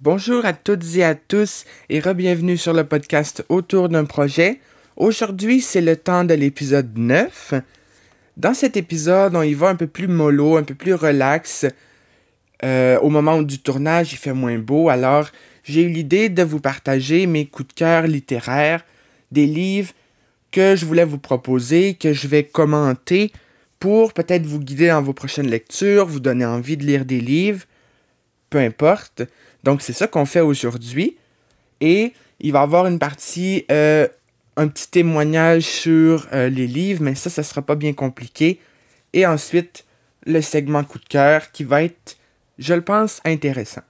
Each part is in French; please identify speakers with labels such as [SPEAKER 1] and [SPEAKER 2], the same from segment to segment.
[SPEAKER 1] Bonjour à toutes et à tous et re-bienvenue sur le podcast Autour d'un projet. Aujourd'hui, c'est le temps de l'épisode 9. Dans cet épisode, on y va un peu plus mollo, un peu plus relax. Euh, au moment du tournage, il fait moins beau, alors j'ai eu l'idée de vous partager mes coups de cœur littéraires, des livres que je voulais vous proposer, que je vais commenter pour peut-être vous guider dans vos prochaines lectures, vous donner envie de lire des livres, peu importe. Donc c'est ça qu'on fait aujourd'hui. Et il va y avoir une partie, euh, un petit témoignage sur euh, les livres, mais ça, ça sera pas bien compliqué. Et ensuite, le segment coup de cœur qui va être, je le pense, intéressant.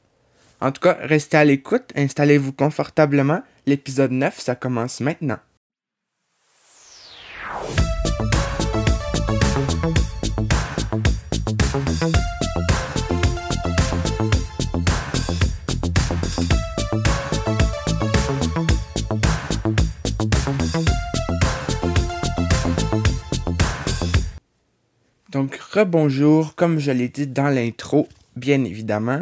[SPEAKER 1] En tout cas, restez à l'écoute, installez-vous confortablement. L'épisode 9, ça commence maintenant. Donc, rebonjour, comme je l'ai dit dans l'intro, bien évidemment.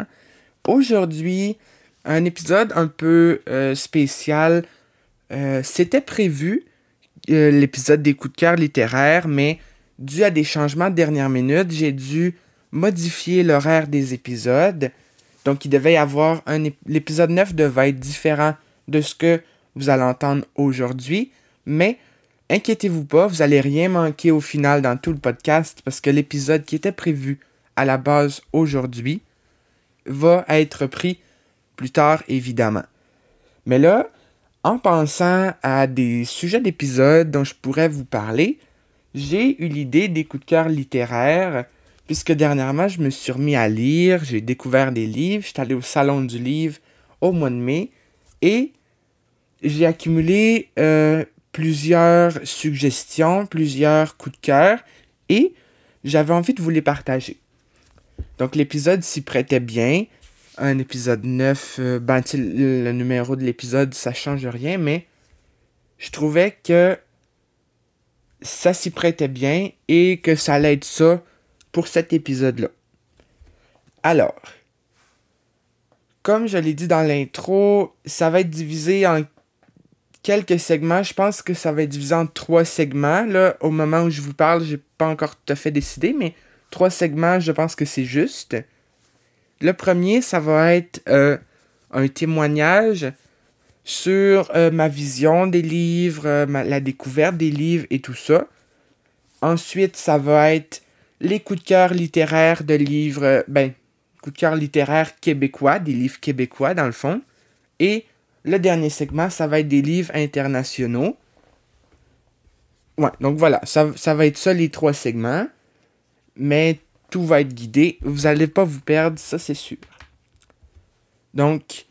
[SPEAKER 1] Aujourd'hui, un épisode un peu euh, spécial. Euh, c'était prévu, euh, l'épisode des coups de cœur littéraires, mais dû à des changements de dernière minute, j'ai dû modifier l'horaire des épisodes. Donc, il devait y avoir un. L'épisode 9 devait être différent de ce que vous allez entendre aujourd'hui, mais Inquiétez-vous pas, vous allez rien manquer au final dans tout le podcast parce que l'épisode qui était prévu à la base aujourd'hui va être pris plus tard évidemment. Mais là, en pensant à des sujets d'épisodes dont je pourrais vous parler, j'ai eu l'idée des coups de cœur littéraires puisque dernièrement je me suis remis à lire, j'ai découvert des livres, j'étais allé au salon du livre au mois de mai et j'ai accumulé euh, plusieurs suggestions, plusieurs coups de cœur et j'avais envie de vous les partager. Donc l'épisode s'y prêtait bien. Un épisode 9, euh, ben, le numéro de l'épisode, ça change rien, mais je trouvais que ça s'y prêtait bien et que ça allait être ça pour cet épisode-là. Alors, comme je l'ai dit dans l'intro, ça va être divisé en quelques segments. Je pense que ça va être divisé en trois segments. Là, au moment où je vous parle, j'ai pas encore tout à fait décidé, mais trois segments, je pense que c'est juste. Le premier, ça va être euh, un témoignage sur euh, ma vision des livres, euh, la découverte des livres et tout ça. Ensuite, ça va être les coups de cœur littéraires de livres, ben, coups de cœur littéraires québécois, des livres québécois dans le fond. Et le dernier segment, ça va être des livres internationaux. Ouais, donc voilà, ça, va être ça les trois segments. Mais tout va être guidé. Vous n'allez pas vous perdre, ça c'est sûr. Donc,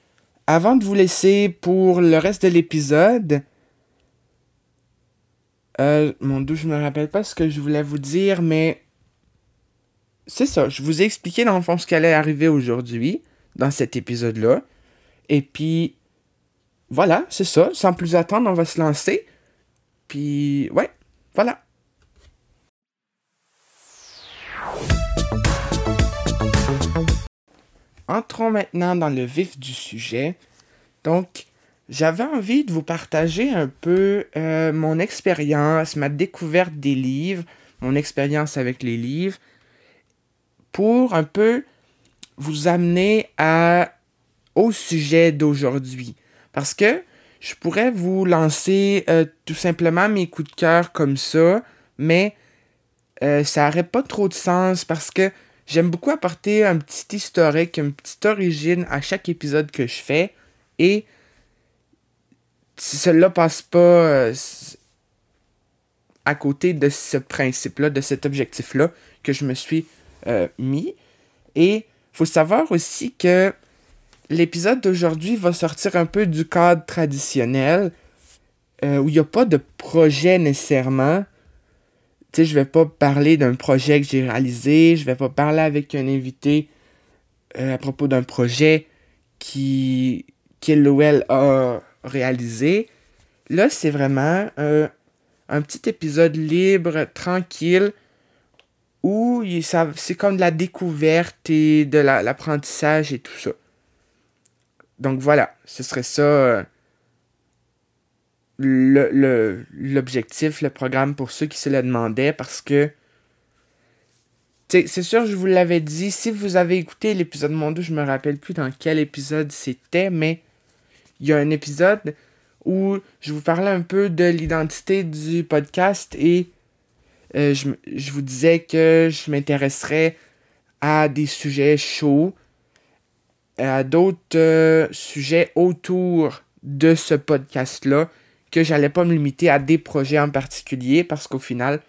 [SPEAKER 1] avant de vous laisser pour le reste de l'épisode, euh, mon doux, je me rappelle pas ce que je voulais vous dire, mais c'est ça. Je vous ai expliqué dans le fond ce qui allait arriver aujourd'hui, dans cet épisode-là. Et puis, voilà, c'est ça. Sans plus attendre, on va se lancer. Puis, ouais, voilà. Entrons maintenant dans le vif du sujet. Donc, j'avais envie de vous partager un peu euh, mon expérience, ma découverte des livres, mon expérience avec les livres, pour un peu vous amener à, au sujet d'aujourd'hui. Parce que je pourrais vous lancer euh, tout simplement mes coups de cœur comme ça, mais euh, ça n'aurait pas trop de sens parce que j'aime beaucoup apporter un petit historique, une petite origine à chaque épisode que je fais. Et si cela passe pas euh, à côté de ce principe-là, de cet objectif-là que je me suis mis. Et faut savoir aussi que l'épisode d'aujourd'hui va sortir un peu du cadre traditionnel, euh, où il n'y a pas de projet nécessairement. Tu sais, je vais pas parler d'un projet que j'ai réalisé, je vais pas parler avec un invité euh, à propos d'un projet qui qu'elle a réalisé. Là, c'est vraiment un petit épisode libre, tranquille, où c'est comme de la découverte et de l'apprentissage et tout ça. Donc voilà, ce serait ça euh, l'objectif, le, programme pour ceux qui se le demandaient parce que c'est sûr, je vous l'avais dit, si vous avez écouté l'épisode Mondo, je me rappelle plus dans quel épisode c'était, mais il y a un épisode où je vous parlais un peu de l'identité du podcast et euh, je, vous disais que je m'intéresserais à des sujets chauds, d'autres euh, sujets autour de ce podcast-là, que j'allais pas me limiter à des projets en particulier parce qu'au final,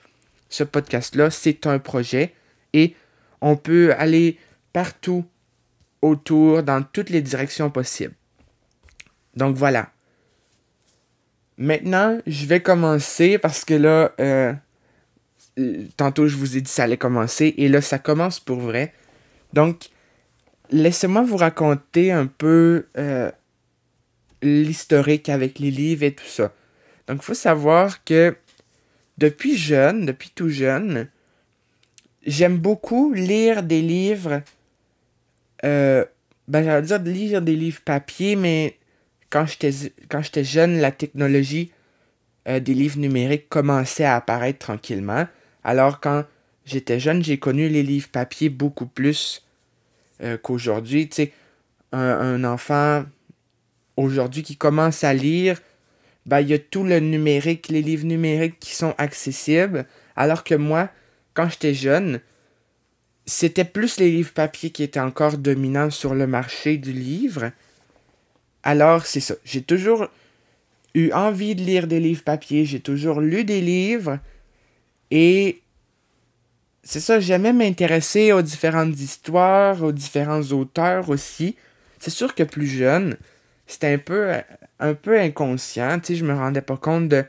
[SPEAKER 1] ce podcast-là, c'est un projet et on peut aller partout autour dans toutes les directions possibles. Donc voilà. Maintenant, je vais commencer parce que là, euh, tantôt je vous ai dit ça allait commencer et là ça commence pour vrai. Donc, laissez-moi vous raconter un peu euh, l'historique avec les livres et tout ça. Donc, il faut savoir que depuis jeune, depuis tout jeune, j'aime beaucoup lire des livres. Euh, ben, j'allais dire de lire des livres papier, mais quand j'étais jeune, la technologie euh, des livres numériques commençait à apparaître tranquillement. Alors quand j'étais jeune, j'ai connu les livres papier beaucoup plus euh, qu'aujourd'hui. Tu sais, un, enfant aujourd'hui qui commence à lire, ben, il y a tout le numérique, les livres numériques qui sont accessibles. Alors que moi, quand j'étais jeune, c'était plus les livres papier qui étaient encore dominants sur le marché du livre. Alors, c'est ça. J'ai toujours eu envie de lire des livres papier. J'ai toujours lu des livres. Et c'est ça, j'aimais m'intéresser aux différentes histoires, aux différents auteurs aussi. C'est sûr que plus jeune, c'était un peu, un peu inconscient. Tu sais, je me rendais pas compte de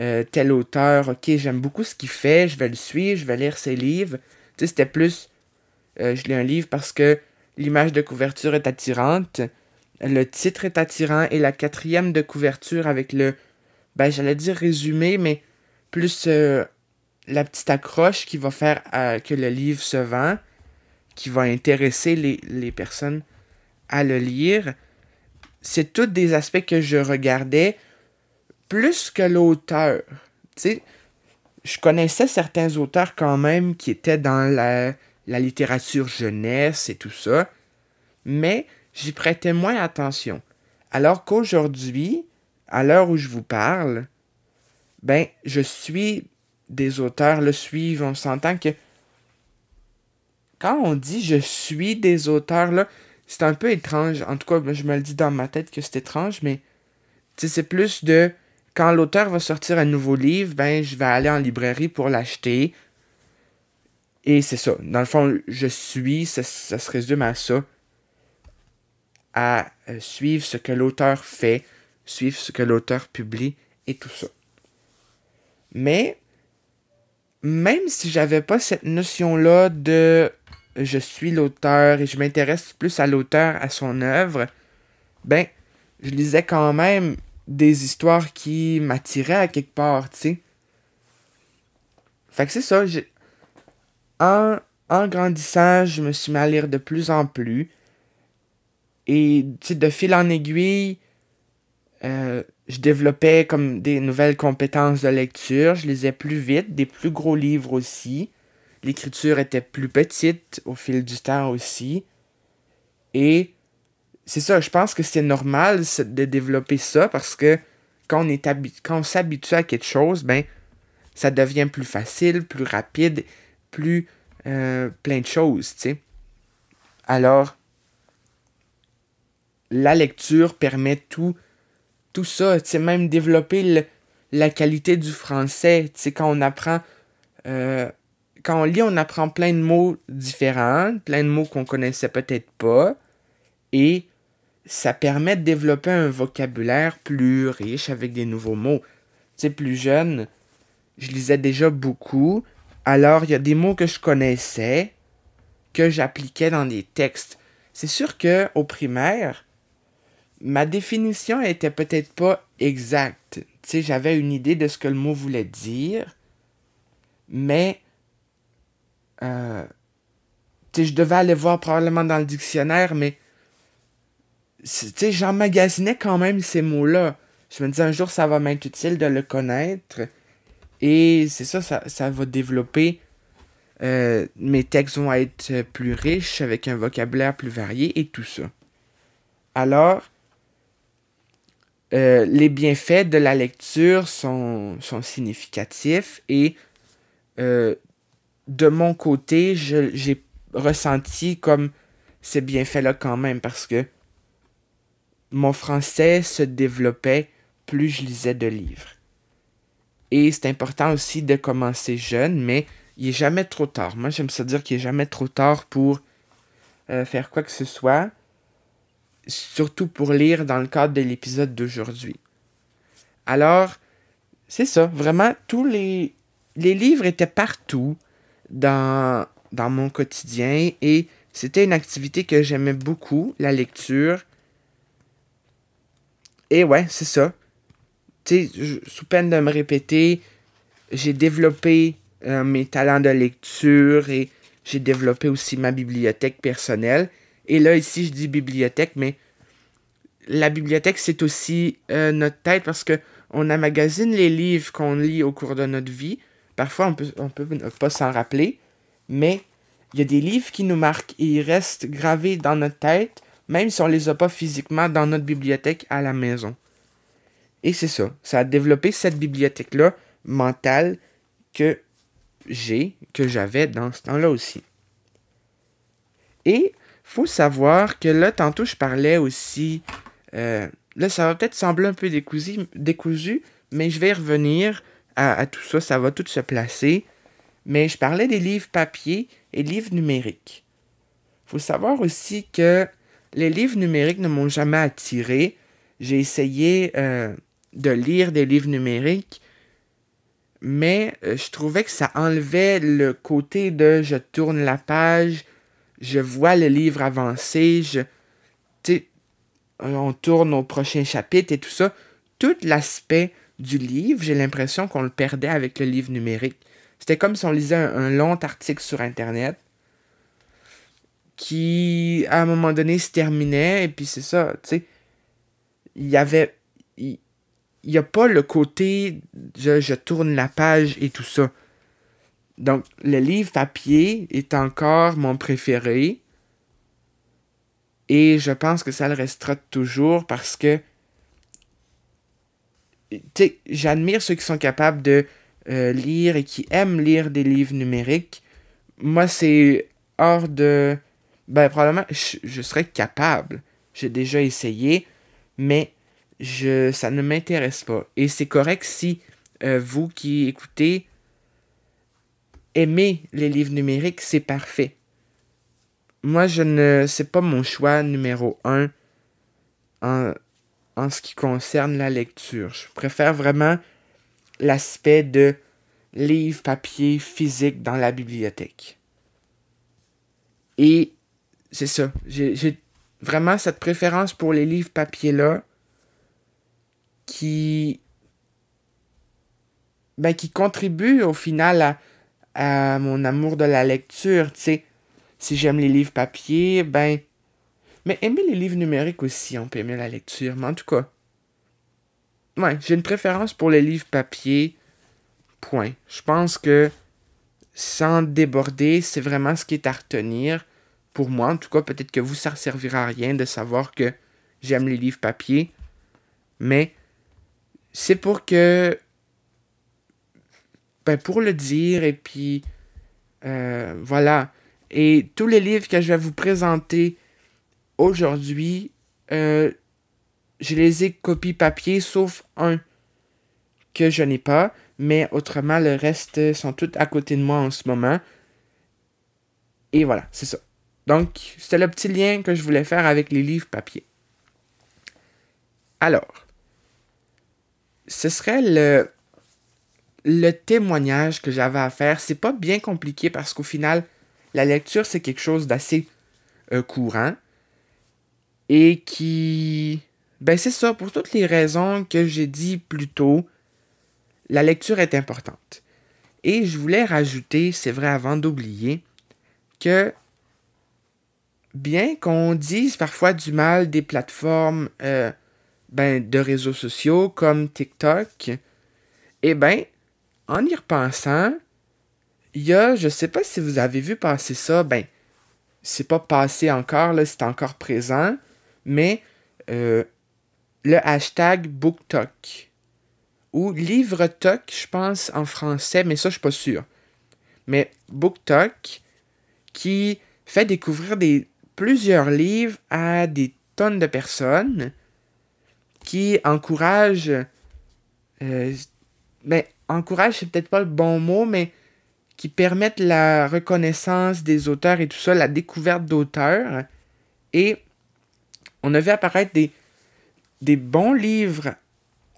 [SPEAKER 1] euh, tel auteur. Ok, j'aime beaucoup ce qu'il fait, je vais le suivre, je vais lire ses livres. Tu sais, c'était plus. Euh, je lis un livre parce que l'image de couverture est attirante, le titre est attirant et la quatrième de couverture avec le. Ben, j'allais dire résumé, mais plus euh, la petite accroche qui va faire euh, que le livre se vend, qui va intéresser les, personnes à le lire. C'est tous des aspects que je regardais plus que l'auteur. Tu sais, je connaissais certains auteurs quand même qui étaient dans la, la littérature jeunesse et tout ça, mais j'y prêtais moins attention. Alors qu'aujourd'hui, à l'heure où je vous parle, ben, je suis des auteurs, le suivent. On s'entend que quand on dit je suis des auteurs, là, c'est un peu étrange. En tout cas, je me le dis dans ma tête que c'est étrange, mais c'est plus de quand l'auteur va sortir un nouveau livre, ben je vais aller en librairie pour l'acheter. Et c'est ça. Dans le fond, je suis, ça, ça se résume à ça. À euh, suivre ce que l'auteur fait, suivre ce que l'auteur publie et tout ça. Mais même si j'avais pas cette notion-là de je suis l'auteur et je m'intéresse plus à l'auteur, à son œuvre, ben, je lisais quand même des histoires qui m'attiraient à quelque part, tu sais. Fait que c'est ça, en, en grandissant, je me suis mis à lire de plus en plus. Et, tu de fil en aiguille, euh, je développais comme des nouvelles compétences de lecture, je lisais plus vite, des plus gros livres aussi. L'écriture était plus petite au fil du temps aussi. Et c'est ça, je pense que c'est normal de développer ça parce que quand on, est quand on s'habitue à quelque chose, ben ça devient plus facile, plus rapide, plus euh, plein de choses, tu sais. Alors, la lecture permet tout tout ça, tu sais, même développer la qualité du français, tu quand on apprend, euh, quand on lit, on apprend plein de mots différents, plein de mots qu'on connaissait peut-être pas, et ça permet de développer un vocabulaire plus riche avec des nouveaux mots. Tu sais, plus jeune, je lisais déjà beaucoup, alors il y a des mots que je connaissais, que j'appliquais dans des textes. C'est sûr que au primaire, ma définition était peut-être pas exacte. Tu j'avais une idée de ce que le mot voulait dire, mais euh, tu je devais aller voir probablement dans le dictionnaire, mais tu sais, j'emmagasinais quand même ces mots-là. Je me disais un jour, ça va m'être utile de le connaître. Et c'est ça, ça, va développer. Euh, mes textes vont être plus riches, avec un vocabulaire plus varié et tout ça. Alors, euh, les bienfaits de la lecture sont, significatifs et euh, de mon côté, j'ai ressenti comme ces bienfaits-là quand même parce que mon français se développait plus je lisais de livres. Et c'est important aussi de commencer jeune, mais il n'est jamais trop tard. Moi, j'aime ça dire qu'il n'est jamais trop tard pour euh, faire quoi que ce soit, surtout pour lire dans le cadre de l'épisode d'aujourd'hui. Alors, c'est ça, vraiment, tous les, les livres étaient partout dans, mon quotidien et c'était une activité que j'aimais beaucoup, la lecture. Et ouais, c'est ça. Tu sais, sous peine de me répéter, j'ai développé euh, mes talents de lecture et j'ai développé aussi ma bibliothèque personnelle. Et là, ici, je dis bibliothèque, mais la bibliothèque, c'est aussi euh, notre tête parce que on amagasine les livres qu'on lit au cours de notre vie. Parfois, on peut, on peut pas s'en rappeler, mais il y a des livres qui nous marquent et ils restent gravés dans notre tête, même si on ne les a pas physiquement dans notre bibliothèque à la maison. Et c'est ça. Ça a développé cette bibliothèque-là mentale que j'ai, que j'avais dans ce temps-là aussi. Et faut savoir que là, tantôt, je parlais aussi. Euh, là, ça va peut-être sembler un peu décousu, mais je vais revenir à, à, tout ça. Ça va tout se placer. Mais je parlais des livres papier et livres numériques. faut savoir aussi que les livres numériques ne m'ont jamais attiré. J'ai essayé euh, de lire des livres numériques, mais euh, je trouvais que ça enlevait le côté de je tourne la page, je vois le livre avancer, je, on tourne au prochain chapitre et tout ça. Tout l'aspect du livre, j'ai l'impression qu'on le perdait avec le livre numérique. C'était comme si on lisait un, long article sur Internet qui, à un moment donné, se terminait. Et puis c'est ça, tu. Il y avait. Il n'y a pas le côté je tourne la page et tout ça. Donc, le livre papier est encore mon préféré. Et je pense que ça le restera toujours parce que. J'admire ceux qui sont capables de euh, lire et qui aiment lire des livres numériques, moi, c'est hors de... Ben, probablement, je, serais capable. J'ai déjà essayé, mais je, ça ne m'intéresse pas. Et c'est correct si euh, vous qui écoutez aimez les livres numériques, c'est parfait. Moi, je ne... C'est pas mon choix numéro un en, en ce qui concerne la lecture. Je préfère vraiment l'aspect de livre, papier, physique dans la bibliothèque. Et c'est ça. J'ai vraiment cette préférence pour les livres papier-là qui, ben, qui contribue au final à, mon amour de la lecture. Tu sais, si j'aime les livres papier, ben. Mais aimer les livres numériques aussi, on peut aimer la lecture. Mais en tout cas, Ouais, j'ai une préférence pour les livres papier. Point. Je pense que sans déborder, c'est vraiment ce qui est à retenir. Pour moi, en tout cas, peut-être que vous, ça ne servira à rien de savoir que j'aime les livres papier. Mais c'est pour que. Ben, pour le dire, et puis. Euh, voilà. Et tous les livres que je vais vous présenter aujourd'hui, euh, je les ai copiés papier, sauf un que je n'ai pas, mais autrement, le reste sont tous à côté de moi en ce moment. Et voilà, c'est ça. Donc, c'était le petit lien que je voulais faire avec les livres papier. Alors, ce serait le, le témoignage que j'avais à faire. C'est pas bien compliqué parce qu'au final, la lecture, c'est quelque chose d'assez euh, courant et qui ben c'est ça, pour toutes les raisons que j'ai dit plus tôt, la lecture est importante. Et je voulais rajouter, c'est vrai avant d'oublier, que bien qu'on dise parfois du mal des plateformes euh, ben, de réseaux sociaux comme TikTok, eh bien, en y repensant, il y a, je sais pas si vous avez vu passer ça, ben, c'est pas passé encore, là, c'est encore présent, mais euh, le hashtag BookTok ou LivreTok, je pense en français, mais ça, je suis pas sûr. Mais BookTok qui fait découvrir des, plusieurs livres à des tonnes de personnes qui encouragent. Euh, ben, encourage, c'est peut-être pas le bon mot, mais qui permettent la reconnaissance des auteurs et tout ça, la découverte d'auteurs. Et on a vu apparaître des, bons livres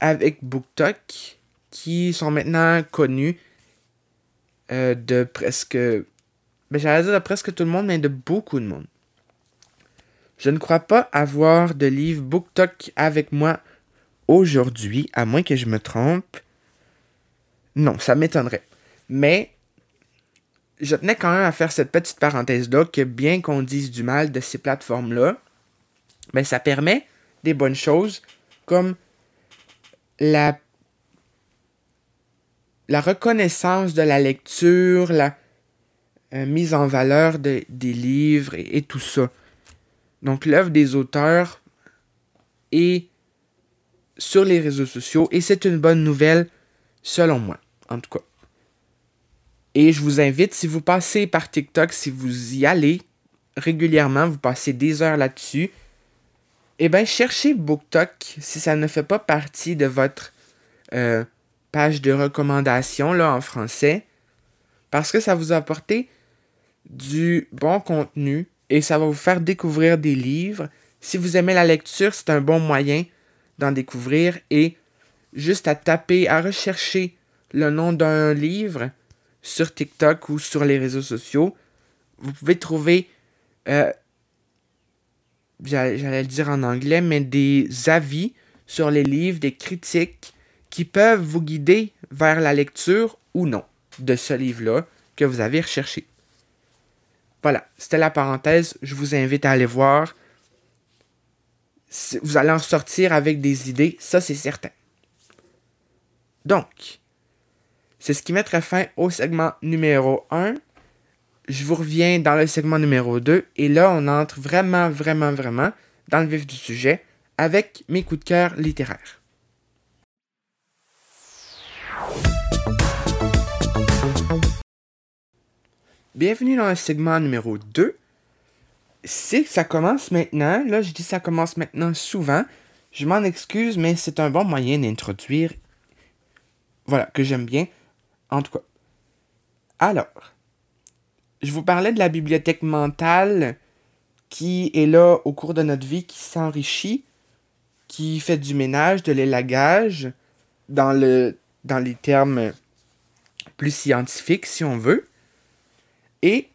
[SPEAKER 1] avec BookTok qui sont maintenant connus euh, de presque. Ben, j'allais dire de presque tout le monde, mais de beaucoup de monde. Je ne crois pas avoir de livre BookTok avec moi aujourd'hui, à moins que je me trompe. Non, ça m'étonnerait. Mais je tenais quand même à faire cette petite parenthèse-là que bien qu'on dise du mal de ces plateformes-là, mais ben, ça permet des bonnes choses comme la, reconnaissance de la lecture, la euh, mise en valeur des livres et, tout ça. Donc l'œuvre des auteurs est sur les réseaux sociaux et c'est une bonne nouvelle selon moi, en tout cas. Et je vous invite, si vous passez par TikTok, si vous y allez régulièrement, vous passez des heures là-dessus, eh bien, cherchez BookTok si ça ne fait pas partie de votre euh, page de recommandation là, en français, parce que ça vous a apporté du bon contenu et ça va vous faire découvrir des livres. Si vous aimez la lecture, c'est un bon moyen d'en découvrir et juste à taper, à rechercher le nom d'un livre sur TikTok ou sur les réseaux sociaux, vous pouvez trouver, euh, j'allais le dire en anglais, mais des avis sur les livres, des critiques qui peuvent vous guider vers la lecture ou non de ce livre-là que vous avez recherché. Voilà, c'était la parenthèse. Je vous invite à aller voir. Vous allez en sortir avec des idées, ça c'est certain. Donc, c'est ce qui mettrait fin au segment numéro 1. Je vous reviens dans le segment numéro 2 et là on entre vraiment, vraiment, vraiment dans le vif du sujet avec mes coups de cœur littéraires. Bienvenue dans le segment numéro 2. C'est ça commence maintenant. Là, je dis ça commence maintenant souvent. Je m'en excuse, mais c'est un bon moyen d'introduire. Voilà, que j'aime bien. En tout cas. Alors, je vous parlais de la bibliothèque mentale qui est là au cours de notre vie, qui s'enrichit, qui fait du ménage, de l'élagage, dans, le, dans les termes plus scientifiques, si on veut. Et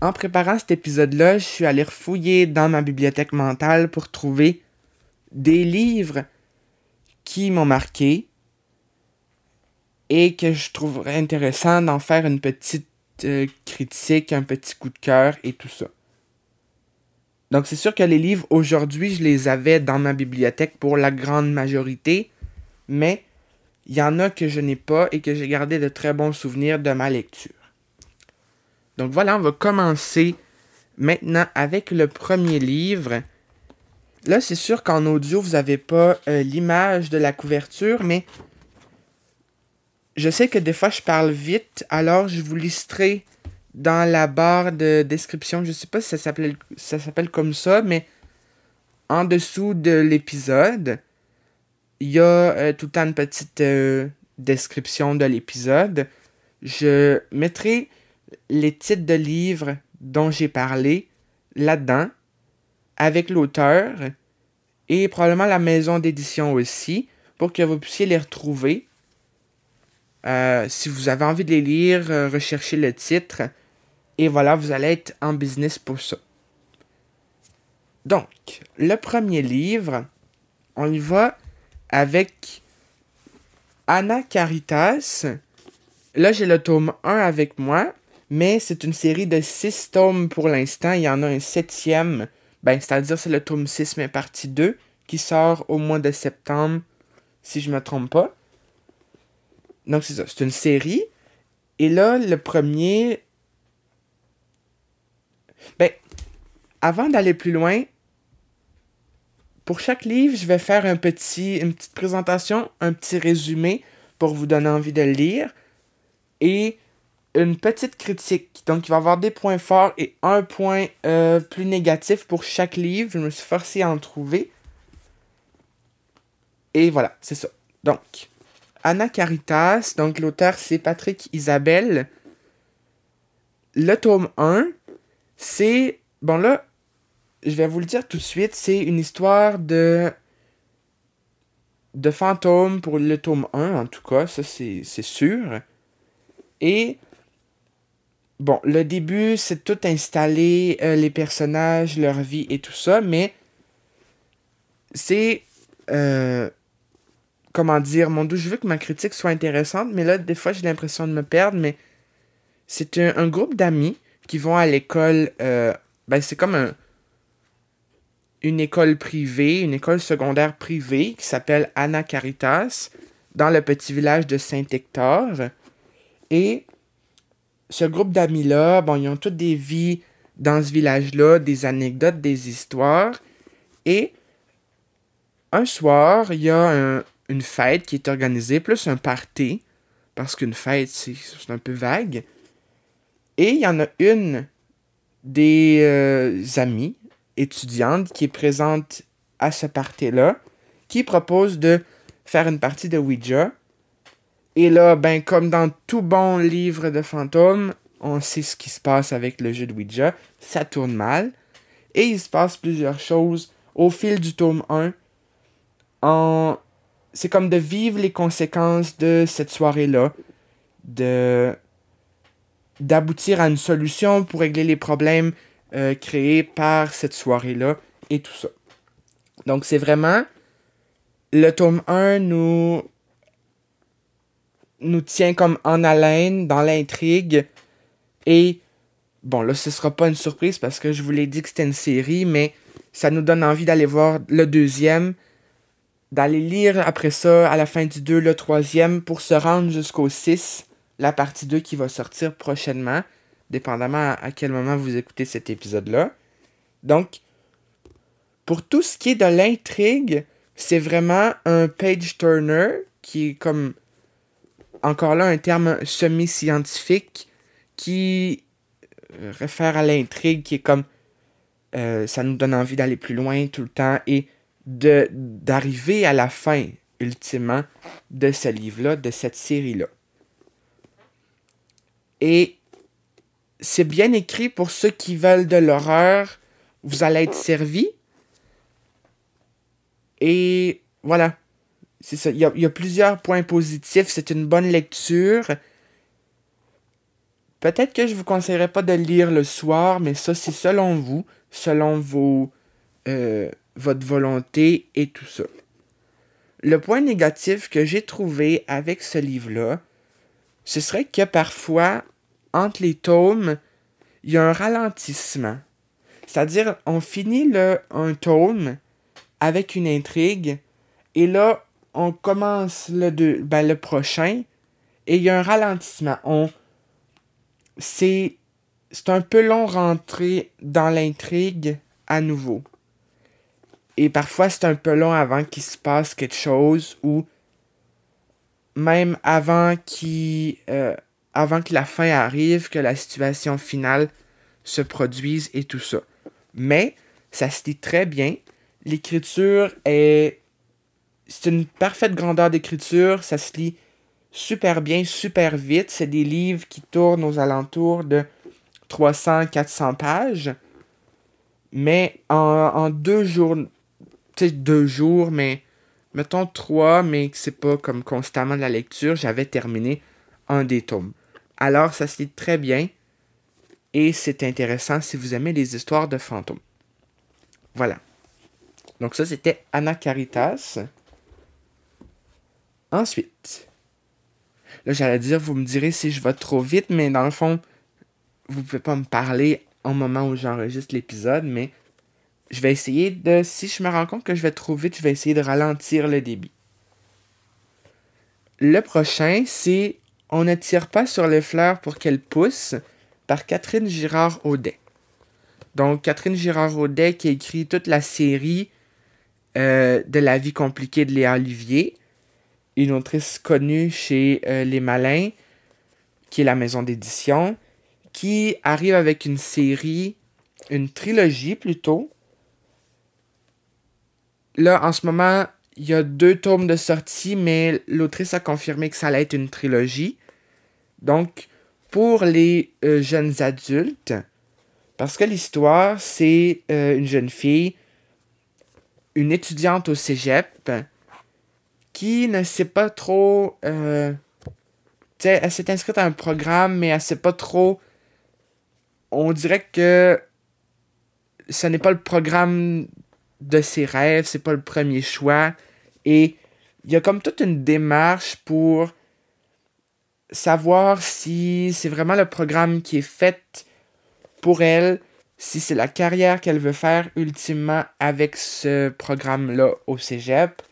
[SPEAKER 1] en préparant cet épisode-là, je suis allé refouiller dans ma bibliothèque mentale pour trouver des livres qui m'ont marqué, et que je trouverais intéressant d'en faire une petite euh, critique, un petit coup de cœur et tout ça. Donc c'est sûr que les livres aujourd'hui, je les avais dans ma bibliothèque pour la grande majorité, mais il y en a que je n'ai pas et que j'ai gardé de très bons souvenirs de ma lecture. Donc voilà, on va commencer maintenant avec le premier livre. Là, c'est sûr qu'en audio, vous n'avez pas euh, l'image de la couverture, mais je sais que des fois je parle vite, alors je vous listerai dans la barre de description. Je sais pas si ça s'appelle ça s'appelle comme ça, mais en dessous de l'épisode, il y a euh, tout le temps une petite euh, description de l'épisode. Je mettrai les titres de livres dont j'ai parlé là-dedans avec l'auteur et probablement la maison d'édition aussi pour que vous puissiez les retrouver euh, si vous avez envie de les lire, euh, recherchez le titre. Et voilà, vous allez être en business pour ça. Donc, le premier livre, on y va avec Anna Caritas. Là, j'ai le tome 1 avec moi, Mais c'est une série de six tomes pour l'instant. Il y en a un septième. Ben, c'est-à-dire c'est le tome 6, mais partie 2, qui sort au mois de septembre, si je me trompe pas. Donc c'est ça, c'est une série. Et là, le premier. Ben, avant d'aller plus loin, pour chaque livre, je vais faire une petite présentation, un petit résumé pour vous donner envie de le lire. Et une petite critique. Donc, il va y avoir des points forts et un point euh, plus négatif pour chaque livre. Je me suis forcé à en trouver. Et voilà, c'est ça. Donc, Anna Caritas, donc l'auteur c'est Patrick Isabelle. Le tome 1, c'est. Bon là, je vais vous le dire tout de suite, c'est une histoire de. de fantômes pour le tome 1, en tout cas, ça c'est sûr. Et. Bon, le début, c'est tout installé, euh, les personnages, leur vie et tout ça, mais c'est. Euh, comment dire, mon doux, je veux que ma critique soit intéressante, mais là, des fois, j'ai l'impression de me perdre, mais c'est un, groupe d'amis qui vont à l'école, euh, ben, c'est comme un, une école privée, une école secondaire privée qui s'appelle Anna Caritas, dans le petit village de Saint-Hector. Et ce groupe d'amis-là, bon, ils ont toutes des vies dans ce village-là, des anecdotes, des histoires. Et un soir, il y a un, une fête qui est organisée, plus un party, parce qu'une fête, c'est un peu vague. Et il y en a une des euh, amies étudiantes qui est présente à ce party-là, qui propose de faire une partie de Ouija. Et là, ben, comme dans tout bon livre de fantômes, on sait ce qui se passe avec le jeu de Ouija. Ça tourne mal. Et il se passe plusieurs choses au fil du tome 1 en c'est comme de vivre les conséquences de cette soirée-là, de d'aboutir à une solution pour régler les problèmes euh, créés par cette soirée-là et tout ça. Donc c'est vraiment le tome 1 nous nous tient comme en haleine dans l'intrigue et bon là ce sera pas une surprise parce que je vous l'ai dit que c'était une série mais ça nous donne envie d'aller voir le deuxième d'aller lire après ça, à la fin du 2, le troisième, pour se rendre jusqu'au 6, la partie 2 qui va sortir prochainement, dépendamment à, quel moment vous écoutez cet épisode-là. Donc, pour tout ce qui est de l'intrigue, c'est vraiment un page turner qui est comme encore là un terme semi-scientifique qui euh, réfère à l'intrigue qui est comme euh, ça nous donne envie d'aller plus loin tout le temps et de d'arriver à la fin, ultimement, de ce livre-là, de cette série-là. Et c'est bien écrit pour ceux qui veulent de l'horreur. Vous allez être servi. Et voilà. C'est ça. Il y, a, plusieurs points positifs. C'est une bonne lecture. Peut-être que je vous conseillerais pas de lire le soir, mais ça, c'est selon vous, selon vos, euh, votre volonté et tout ça. Le point négatif que j'ai trouvé avec ce livre-là, ce serait que parfois, entre les tomes, il y a un ralentissement. C'est-à-dire, on finit le, un tome avec une intrigue, et là, on commence le, ben, le prochain, et il y a un ralentissement. On, c'est, c'est un peu long rentrer dans l'intrigue à nouveau. Et parfois, c'est un peu long avant qu'il se passe quelque chose ou même avant, euh, avant que la fin arrive, que la situation finale se produise et tout ça. Mais ça se lit très bien. L'écriture est. C'est une parfaite grandeur d'écriture. Ça se lit super bien, super vite. C'est des livres qui tournent aux alentours de 300-400 pages. Mais en, en deux jours, deux jours, mais mettons trois, mais que c'est pas comme constamment de la lecture, j'avais terminé un des tomes. Alors ça se lit très bien et c'est intéressant si vous aimez les histoires de fantômes. Voilà. Donc ça c'était Anna Caritas. Ensuite, là j'allais dire, vous me direz si je vais trop vite, mais dans le fond, vous pouvez pas me parler au moment où j'enregistre l'épisode, mais je vais essayer de, si je me rends compte que je vais trop vite, je vais essayer de ralentir le débit. Le prochain, c'est On ne tire pas sur les fleurs pour qu'elles poussent par Catherine Girard-Audet. Donc, Catherine Girard-Audet qui a écrit toute la série euh, de La vie compliquée de Léa Olivier, une autrice connue chez euh, Les Malins, qui est la maison d'édition, qui arrive avec une série, une trilogie plutôt. Là, en ce moment, il y a deux tomes de sortie, mais l'autrice a confirmé que ça allait être une trilogie. Donc, pour les euh, jeunes adultes, parce que l'histoire, c'est euh, une jeune fille, une étudiante au cégep, qui ne sait pas trop. Euh, elle s'est inscrite à un programme, mais elle sait pas trop. On dirait que ce n'est pas le programme de ses rêves, c'est pas le premier choix. Et il y a comme toute une démarche pour savoir si c'est vraiment le programme qui est fait pour elle, si c'est la carrière qu'elle veut faire ultimement avec ce programme-là au cégep.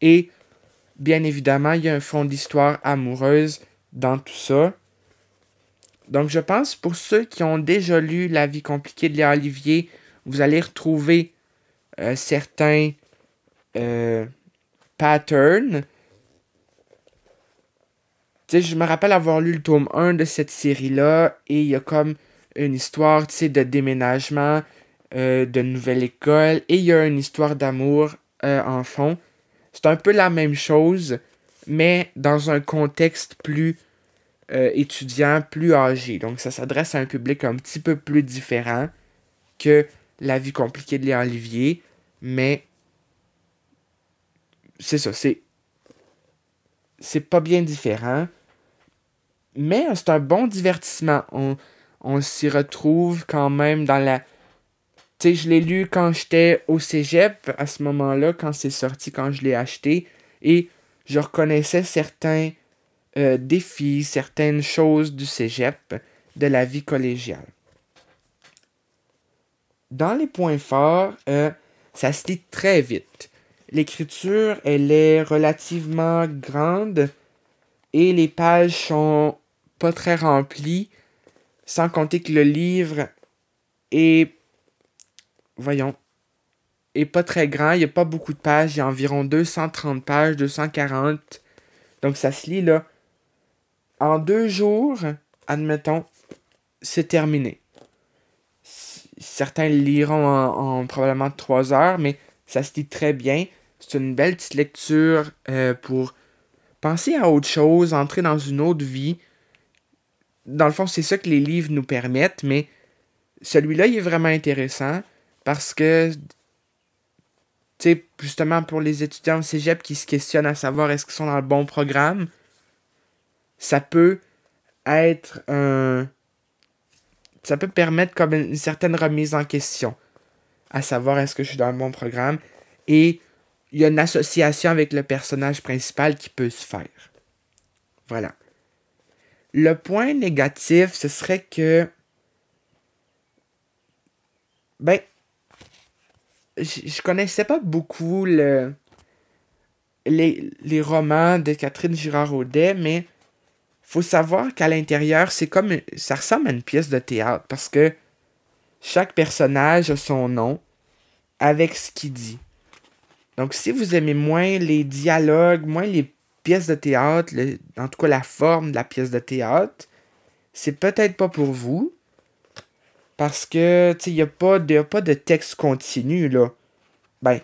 [SPEAKER 1] Et bien évidemment, il y a un fond d'histoire amoureuse dans tout ça. Donc je pense pour ceux qui ont déjà lu La vie compliquée de Léa Olivier, vous allez retrouver euh, certains euh, patterns. Je me rappelle avoir lu le tome 1 de cette série-là et il y a comme une histoire, de déménagement, euh, de nouvelle école et il y a une histoire d'amour en fond. C'est un peu la même chose, mais dans un contexte plus étudiant, plus âgé. Donc ça s'adresse à un public un petit peu plus différent que la vie compliquée de Léa Olivier, mais c'est ça, c'est c'est pas bien différent, mais c'est un bon divertissement. On, on s'y retrouve quand même dans la tu sais, je l'ai lu quand j'étais au cégep, à ce moment-là, quand c'est sorti, quand je l'ai acheté, et je reconnaissais certains euh, défis, certaines choses du cégep, de la vie collégiale. Dans les points forts, euh, ça se lit très vite. L'écriture, elle est relativement grande et les pages sont pas très remplies, sans compter que le livre est, voyons, est pas très grand, il n'y a pas beaucoup de pages, il y a environ 230 pages, 240. Donc ça se lit là. En deux jours, admettons, c'est terminé certains liront en, probablement trois heures, mais ça se lit très bien. C'est une belle petite lecture euh, pour penser à autre chose, entrer dans une autre vie. Dans le fond, c'est ça que les livres nous permettent, mais celui-là, il est vraiment intéressant parce que, tu sais, justement pour les étudiants au cégep qui se questionnent à savoir est-ce qu'ils sont dans le bon programme, ça peut être un ça peut permettre comme une certaine remise en question, à savoir est-ce que je suis dans le bon programme, et il y a une association avec le personnage principal qui peut se faire. Voilà. Le point négatif, ce serait que, ben, je, connaissais pas beaucoup le, les, les romans de Catherine Girard-Audet, mais faut savoir qu'à l'intérieur, c'est comme ça ressemble à une pièce de théâtre parce que chaque personnage a son nom avec ce qu'il dit. Donc si vous aimez moins les dialogues, moins les pièces de théâtre, en tout cas la forme de la pièce de théâtre, c'est peut-être pas pour vous. Parce que, tu n'y a, pas de, a pas de texte continu, là. Ben,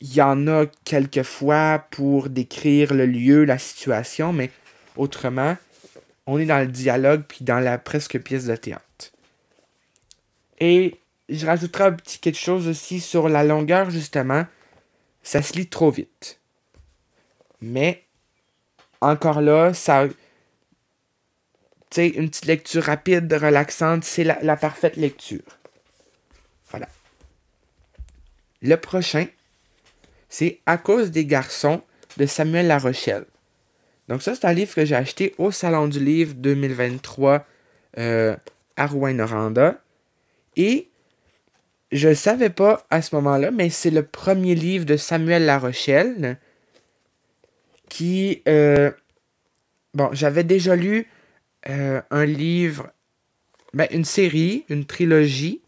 [SPEAKER 1] il y en a quelquefois pour décrire le lieu, la situation, mais Autrement, on est dans le dialogue puis dans la presque pièce de théâtre. Et je rajouterai un petit quelque chose aussi sur la longueur, justement. Ça se lit trop vite. Mais, encore là, ça. Tu sais, une petite lecture rapide, relaxante, c'est la, la parfaite lecture. Voilà. Le prochain, c'est À cause des garçons de Samuel La Rochelle. Donc ça, c'est un livre que j'ai acheté au Salon du Livre 2023 euh, à Rouen-Noranda. Et je ne savais pas à ce moment-là, mais c'est le premier livre de Samuel Larochelle qui... Euh, bon, j'avais déjà lu euh, un livre, ben, une série, une trilogie,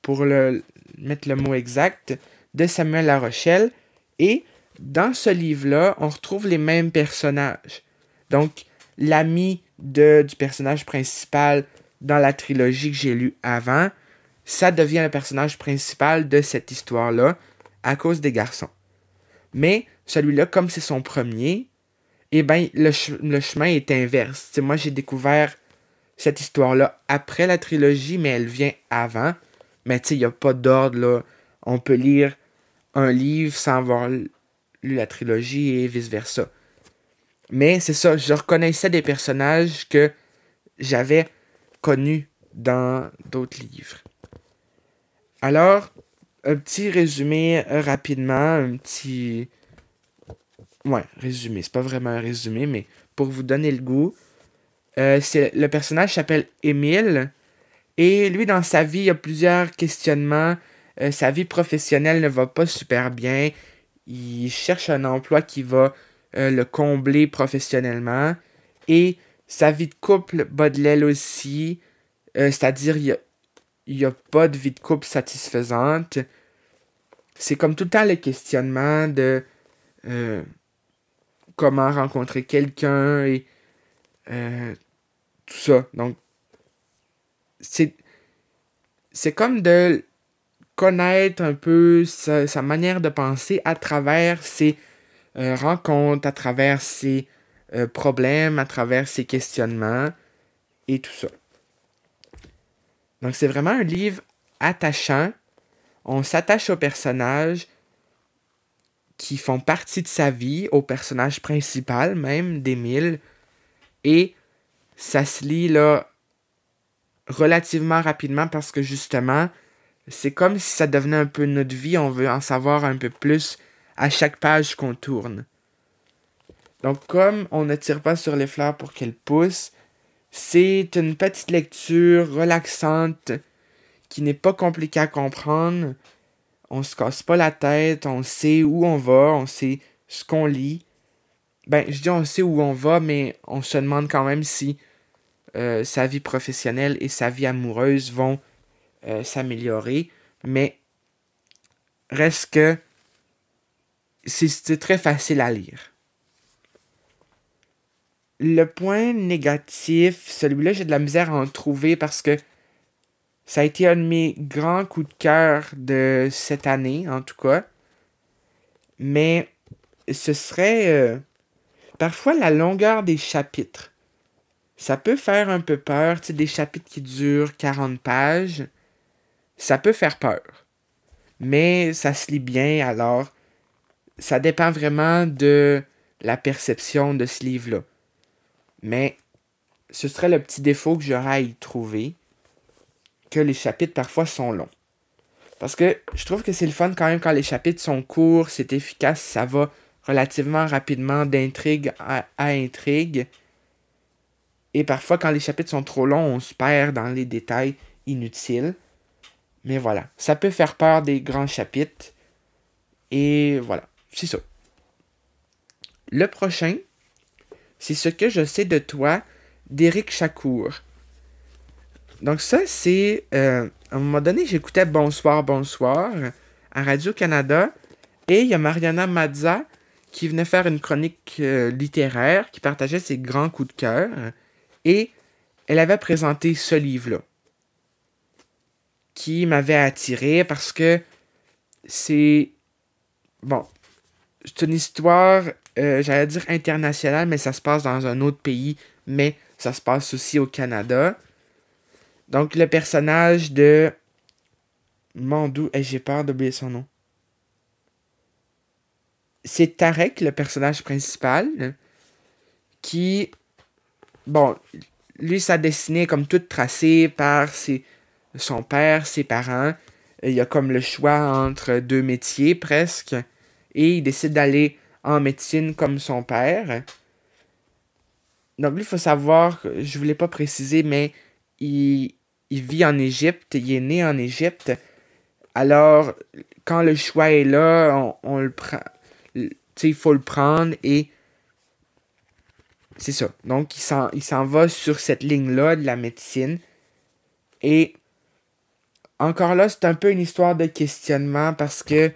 [SPEAKER 1] pour le, mettre le mot exact, de Samuel Larochelle. Et dans ce livre-là, on retrouve les mêmes personnages. Donc, l'ami du personnage principal dans la trilogie que j'ai lue avant, ça devient le personnage principal de cette histoire-là à cause des garçons. Mais celui-là, comme c'est son premier, eh ben, le, chemin est inverse. moi, j'ai découvert cette histoire-là après la trilogie, mais elle vient avant. Mais tu sais, il n'y a pas d'ordre. On peut lire un livre sans avoir la trilogie et vice-versa. Mais c'est ça, je reconnaissais des personnages que j'avais connus dans d'autres livres. Alors, un petit résumé rapidement, un petit... Ouais, résumé, c'est pas vraiment un résumé, mais pour vous donner le goût, euh, le personnage s'appelle Émile, et lui, dans sa vie, il y a plusieurs questionnements. Euh, sa vie professionnelle ne va pas super bien. Il cherche un emploi qui va euh, le combler professionnellement. Et sa vie de couple bat de l'aile aussi. Euh, c'est-à-dire, il n'y a, a, pas de vie de couple satisfaisante. C'est comme tout le temps le questionnement de comment rencontrer quelqu'un et tout ça. Donc, c'est comme de connaître un peu sa, manière de penser à travers ses euh, rencontres, à travers ses euh, problèmes, à travers ses questionnements et tout ça. Donc c'est vraiment un livre attachant. On s'attache aux personnages qui font partie de sa vie, au personnage principal même d'Émile. Et ça se lit là relativement rapidement parce que justement, c'est comme si ça devenait un peu notre vie, on veut en savoir un peu plus à chaque page qu'on tourne. Donc comme on ne tire pas sur les fleurs pour qu'elles poussent, c'est une petite lecture relaxante qui n'est pas compliquée à comprendre. On se casse pas la tête, on sait où on va, on sait ce qu'on lit. Ben, je dis on sait où on va, mais on se demande quand même si euh, sa vie professionnelle et sa vie amoureuse vont euh, s'améliorer. Mais reste que c'est très facile à lire. Le point négatif, celui-là, j'ai de la misère à en trouver parce que ça a été un de mes grands coups de cœur de cette année, en tout cas. Mais ce serait euh, parfois la longueur des chapitres ça peut faire un peu peur. Tu sais, des chapitres qui durent 40 pages, ça peut faire peur. Mais ça se lit bien, alors ça dépend vraiment de la perception de ce livre-là. Mais ce serait le petit défaut que j'aurais à y trouver, que les chapitres parfois sont longs. Parce que je trouve que c'est le fun quand même quand les chapitres sont courts, c'est efficace, ça va relativement rapidement d'intrigue à, intrigue. Et parfois, quand les chapitres sont trop longs, on se perd dans les détails inutiles. Mais voilà, ça peut faire peur des grands chapitres. Et voilà, c'est ça. Le prochain, c'est ce que je sais de toi d'Éric Chacour. Donc ça, c'est... Euh, à un moment donné, j'écoutais Bonsoir, Bonsoir à Radio-Canada. Et il y a Mariana Mazza qui venait faire une chronique euh, littéraire, qui partageait ses grands coups de cœur. Et elle avait présenté ce livre-là, qui m'avait attiré parce que c'est... Bon, c'est une histoire, euh, j'allais dire internationale, mais ça se passe dans un autre pays, mais ça se passe aussi au Canada. Donc le personnage de... Mandou, et j'ai peur d'oublier son nom. C'est Tarek, le personnage principal, qui bon, lui, sa destinée est comme toute tracée par ses, son père, ses parents. Il a comme le choix entre deux métiers presque. Et il décide d'aller en médecine comme son père. Donc lui, il faut savoir, je voulais pas préciser, mais il, il vit en Égypte, il est né en Égypte. Alors, quand le choix est là, on, le prend. il faut le prendre et. C'est ça. Donc, il s'en va sur cette ligne-là de la médecine. Et encore là, c'est un peu une histoire de questionnement parce que,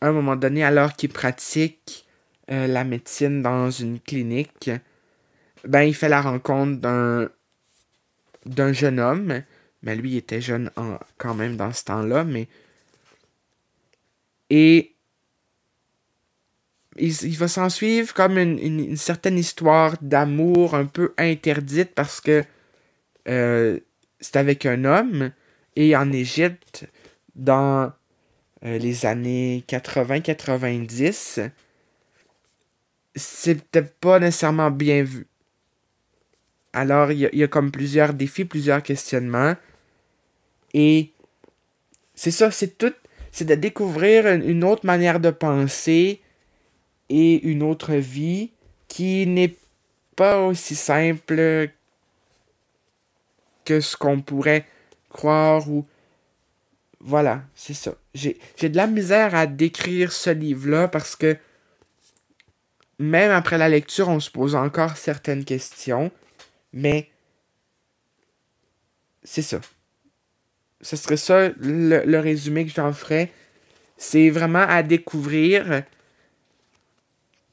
[SPEAKER 1] à un moment donné, alors qu'il pratique euh, la médecine dans une clinique, ben, il fait la rencontre d'un jeune homme. Mais lui, il était jeune quand même dans ce temps-là, mais. Et. Il, va s'en suivre comme une, certaine histoire d'amour un peu interdite parce que euh, c'est avec un homme et en Égypte, dans euh, les années 80-90, c'était pas nécessairement bien vu. Alors, il y, a comme plusieurs défis, plusieurs questionnements. Et c'est ça, c'est tout. C'est de découvrir une autre manière de penser et une autre vie qui n'est pas aussi simple que ce qu'on pourrait croire ou... Voilà, c'est ça. J'ai de la misère à décrire ce livre-là parce que même après la lecture, on se pose encore certaines questions, mais c'est ça. Ce serait ça le, résumé que j'en ferais. C'est vraiment à découvrir.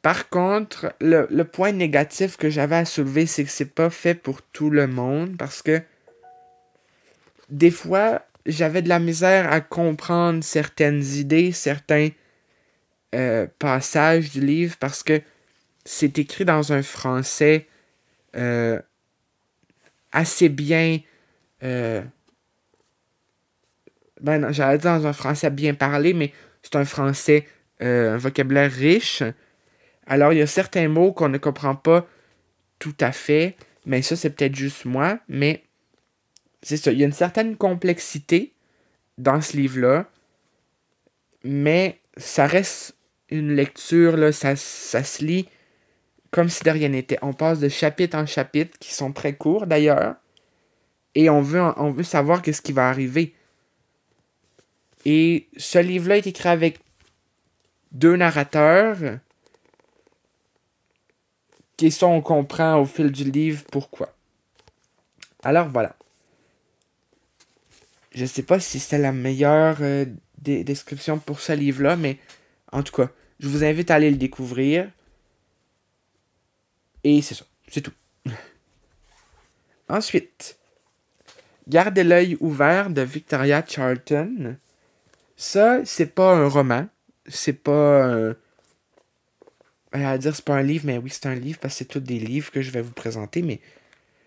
[SPEAKER 1] Par contre, le, le point négatif que j'avais à soulever, c'est que c'est pas fait pour tout le monde parce que des fois, j'avais de la misère à comprendre certaines idées, certains euh, passages du livre parce que c'est écrit dans un français euh, assez bien. Euh, ben j'allais dire dans un français bien parlé, mais c'est un français, un vocabulaire riche. Alors, il y a certains mots qu'on ne comprend pas tout à fait, mais ça, c'est peut-être juste moi, mais c'est ça, il y a une certaine complexité dans ce livre-là, mais ça reste une lecture, là, ça, ça se lit comme si de rien n'était. On passe de chapitre en chapitre, qui sont très courts d'ailleurs, et on veut, savoir qu'est-ce qui va arriver. Et ce livre-là est écrit avec deux narrateurs, qui sont, on comprend au fil du livre pourquoi. Alors voilà. Je sais pas si c'était la meilleure euh, description pour ce livre-là, mais en tout cas, je vous invite à aller le découvrir. Et c'est ça, c'est tout. Ensuite, Gardez l'œil ouvert de Victoria Charlton. Ça, c'est pas un roman. C'est pas un. À dire c'est pas un livre, mais oui, c'est un livre parce que c'est tous des livres que je vais vous présenter. Mais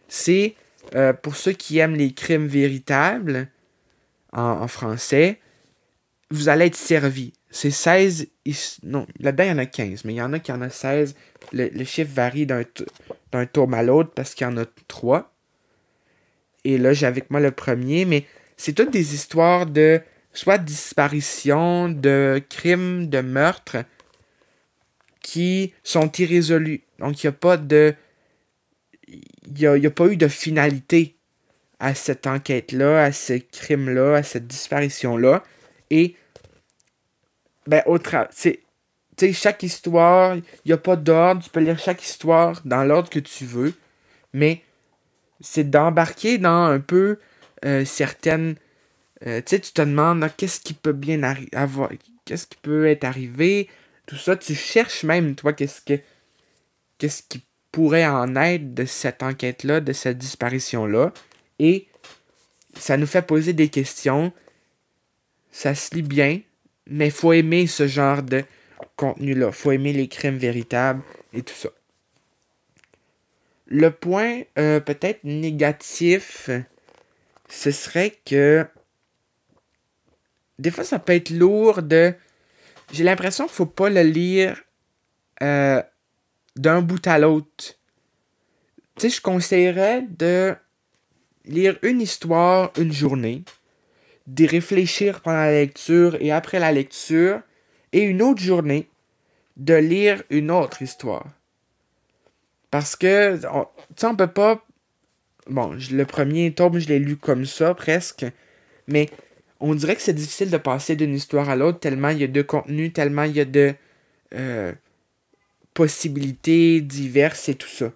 [SPEAKER 1] c'est euh, pour ceux qui aiment les crimes véritables en, français, vous allez être servi. C'est 16. Non, là-dedans, il y en a 15, mais il y en a qui en a 16. Le, chiffre varie d'un, d'un à l'autre parce qu'il y en a 3. Et là, j'ai avec moi le premier, mais c'est toutes des histoires de soit disparition, de crimes, de meurtres qui sont irrésolus. Donc, il n'y a pas de. Il n'y a, a, pas eu de finalité à cette enquête-là, à ce crime-là, à cette disparition-là. Et, ben, autre, c'est, tu sais, chaque histoire, il n'y a pas d'ordre, tu peux lire chaque histoire dans l'ordre que tu veux, mais c'est d'embarquer dans un peu euh, certaines. Euh, tu sais, tu te demandes ah, qu'est-ce qui peut bien avoir. Qu'est-ce qui peut être arrivé, tout ça. Tu cherches même, toi, qu'est-ce que. Qu'est-ce qui pourrait en être de cette enquête-là, de cette disparition-là. Et ça nous fait poser des questions. Ça se lit bien, mais faut aimer ce genre de contenu-là. faut aimer les crimes véritables et tout ça. Le point euh, peut-être négatif, ce serait que des fois ça peut être lourd de... J'ai l'impression qu'il faut pas le lire euh, d'un bout à l'autre. Tu sais, je conseillerais de lire une histoire une journée, d'y réfléchir pendant la lecture et après la lecture, et une autre journée, de lire une autre histoire. Parce que, tu sais, on peut pas. bon, le premier tome, je l'ai lu comme ça, presque. Mais on dirait que c'est difficile de passer d'une histoire à l'autre, tellement il y a de contenu, tellement il y a de euh, possibilités diverses et tout ça.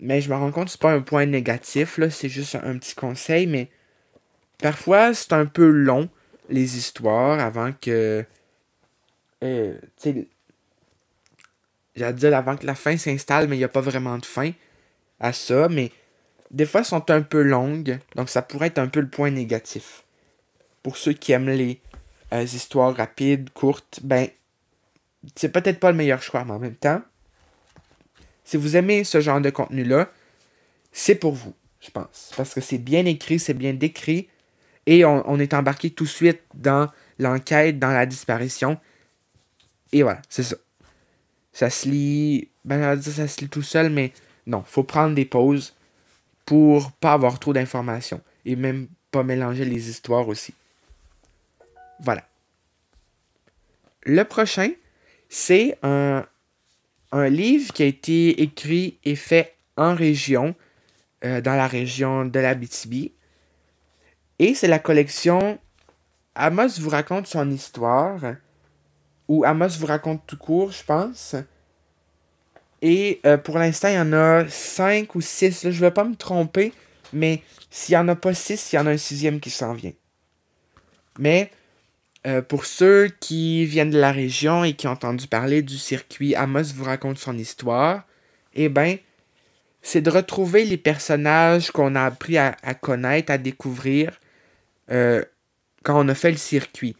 [SPEAKER 1] Mais je me rends compte que c'est pas un point négatif, là, c'est juste un, petit conseil, mais parfois c'est un peu long, les histoires, avant que. Euh, tu sais. J'allais dire avant que la fin s'installe, mais il n'y a pas vraiment de fin à ça, mais des fois, sont un peu longues, donc ça pourrait être un peu le point négatif. Pour ceux qui aiment les euh, histoires rapides, courtes, ben, c'est peut-être pas le meilleur choix, mais en même temps, si vous aimez ce genre de contenu-là, c'est pour vous, je pense. Parce que c'est bien écrit, c'est bien décrit, et on, est embarqué tout de suite dans l'enquête, dans la disparition. Et voilà, c'est ça. Ça se lit. Ben, ça se lit tout seul, mais non, faut prendre des pauses pour pas avoir trop d'informations et même pas mélanger les histoires aussi. Voilà. Le prochain, c'est un, un, livre qui a été écrit et fait en région, euh, dans la région de la BTB. Et c'est la collection Amos vous raconte son histoire, ou Amos vous raconte tout court, je pense. Et euh, pour l'instant, il y en a 5 ou 6. Je ne vais pas me tromper, mais s'il n'y en a pas 6, il y en a un sixième qui s'en vient. Mais euh, pour ceux qui viennent de la région et qui ont entendu parler du circuit Amos vous raconte son histoire, eh bien, c'est de retrouver les personnages qu'on a appris à, connaître, à découvrir euh, quand on a fait le circuit.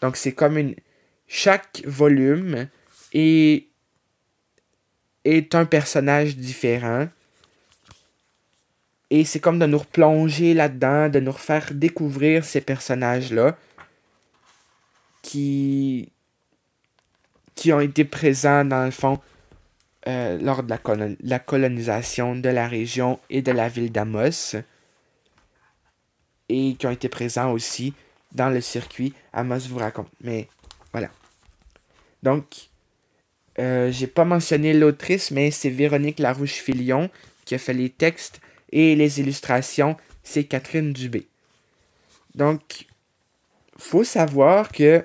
[SPEAKER 1] Donc c'est comme une... Chaque volume est est un personnage différent. Et c'est comme de nous replonger là-dedans, de nous refaire découvrir ces personnages-là qui, qui ont été présents dans le fond euh, lors de la, la, colonisation de la région et de la ville d'Amos. Et qui ont été présents aussi dans le circuit Amos vous raconte. Mais voilà. Donc, euh, j'ai pas mentionné l'autrice, mais c'est Véronique Larouche-Filion qui a fait les textes et les illustrations, c'est Catherine Dubé. Donc, faut savoir que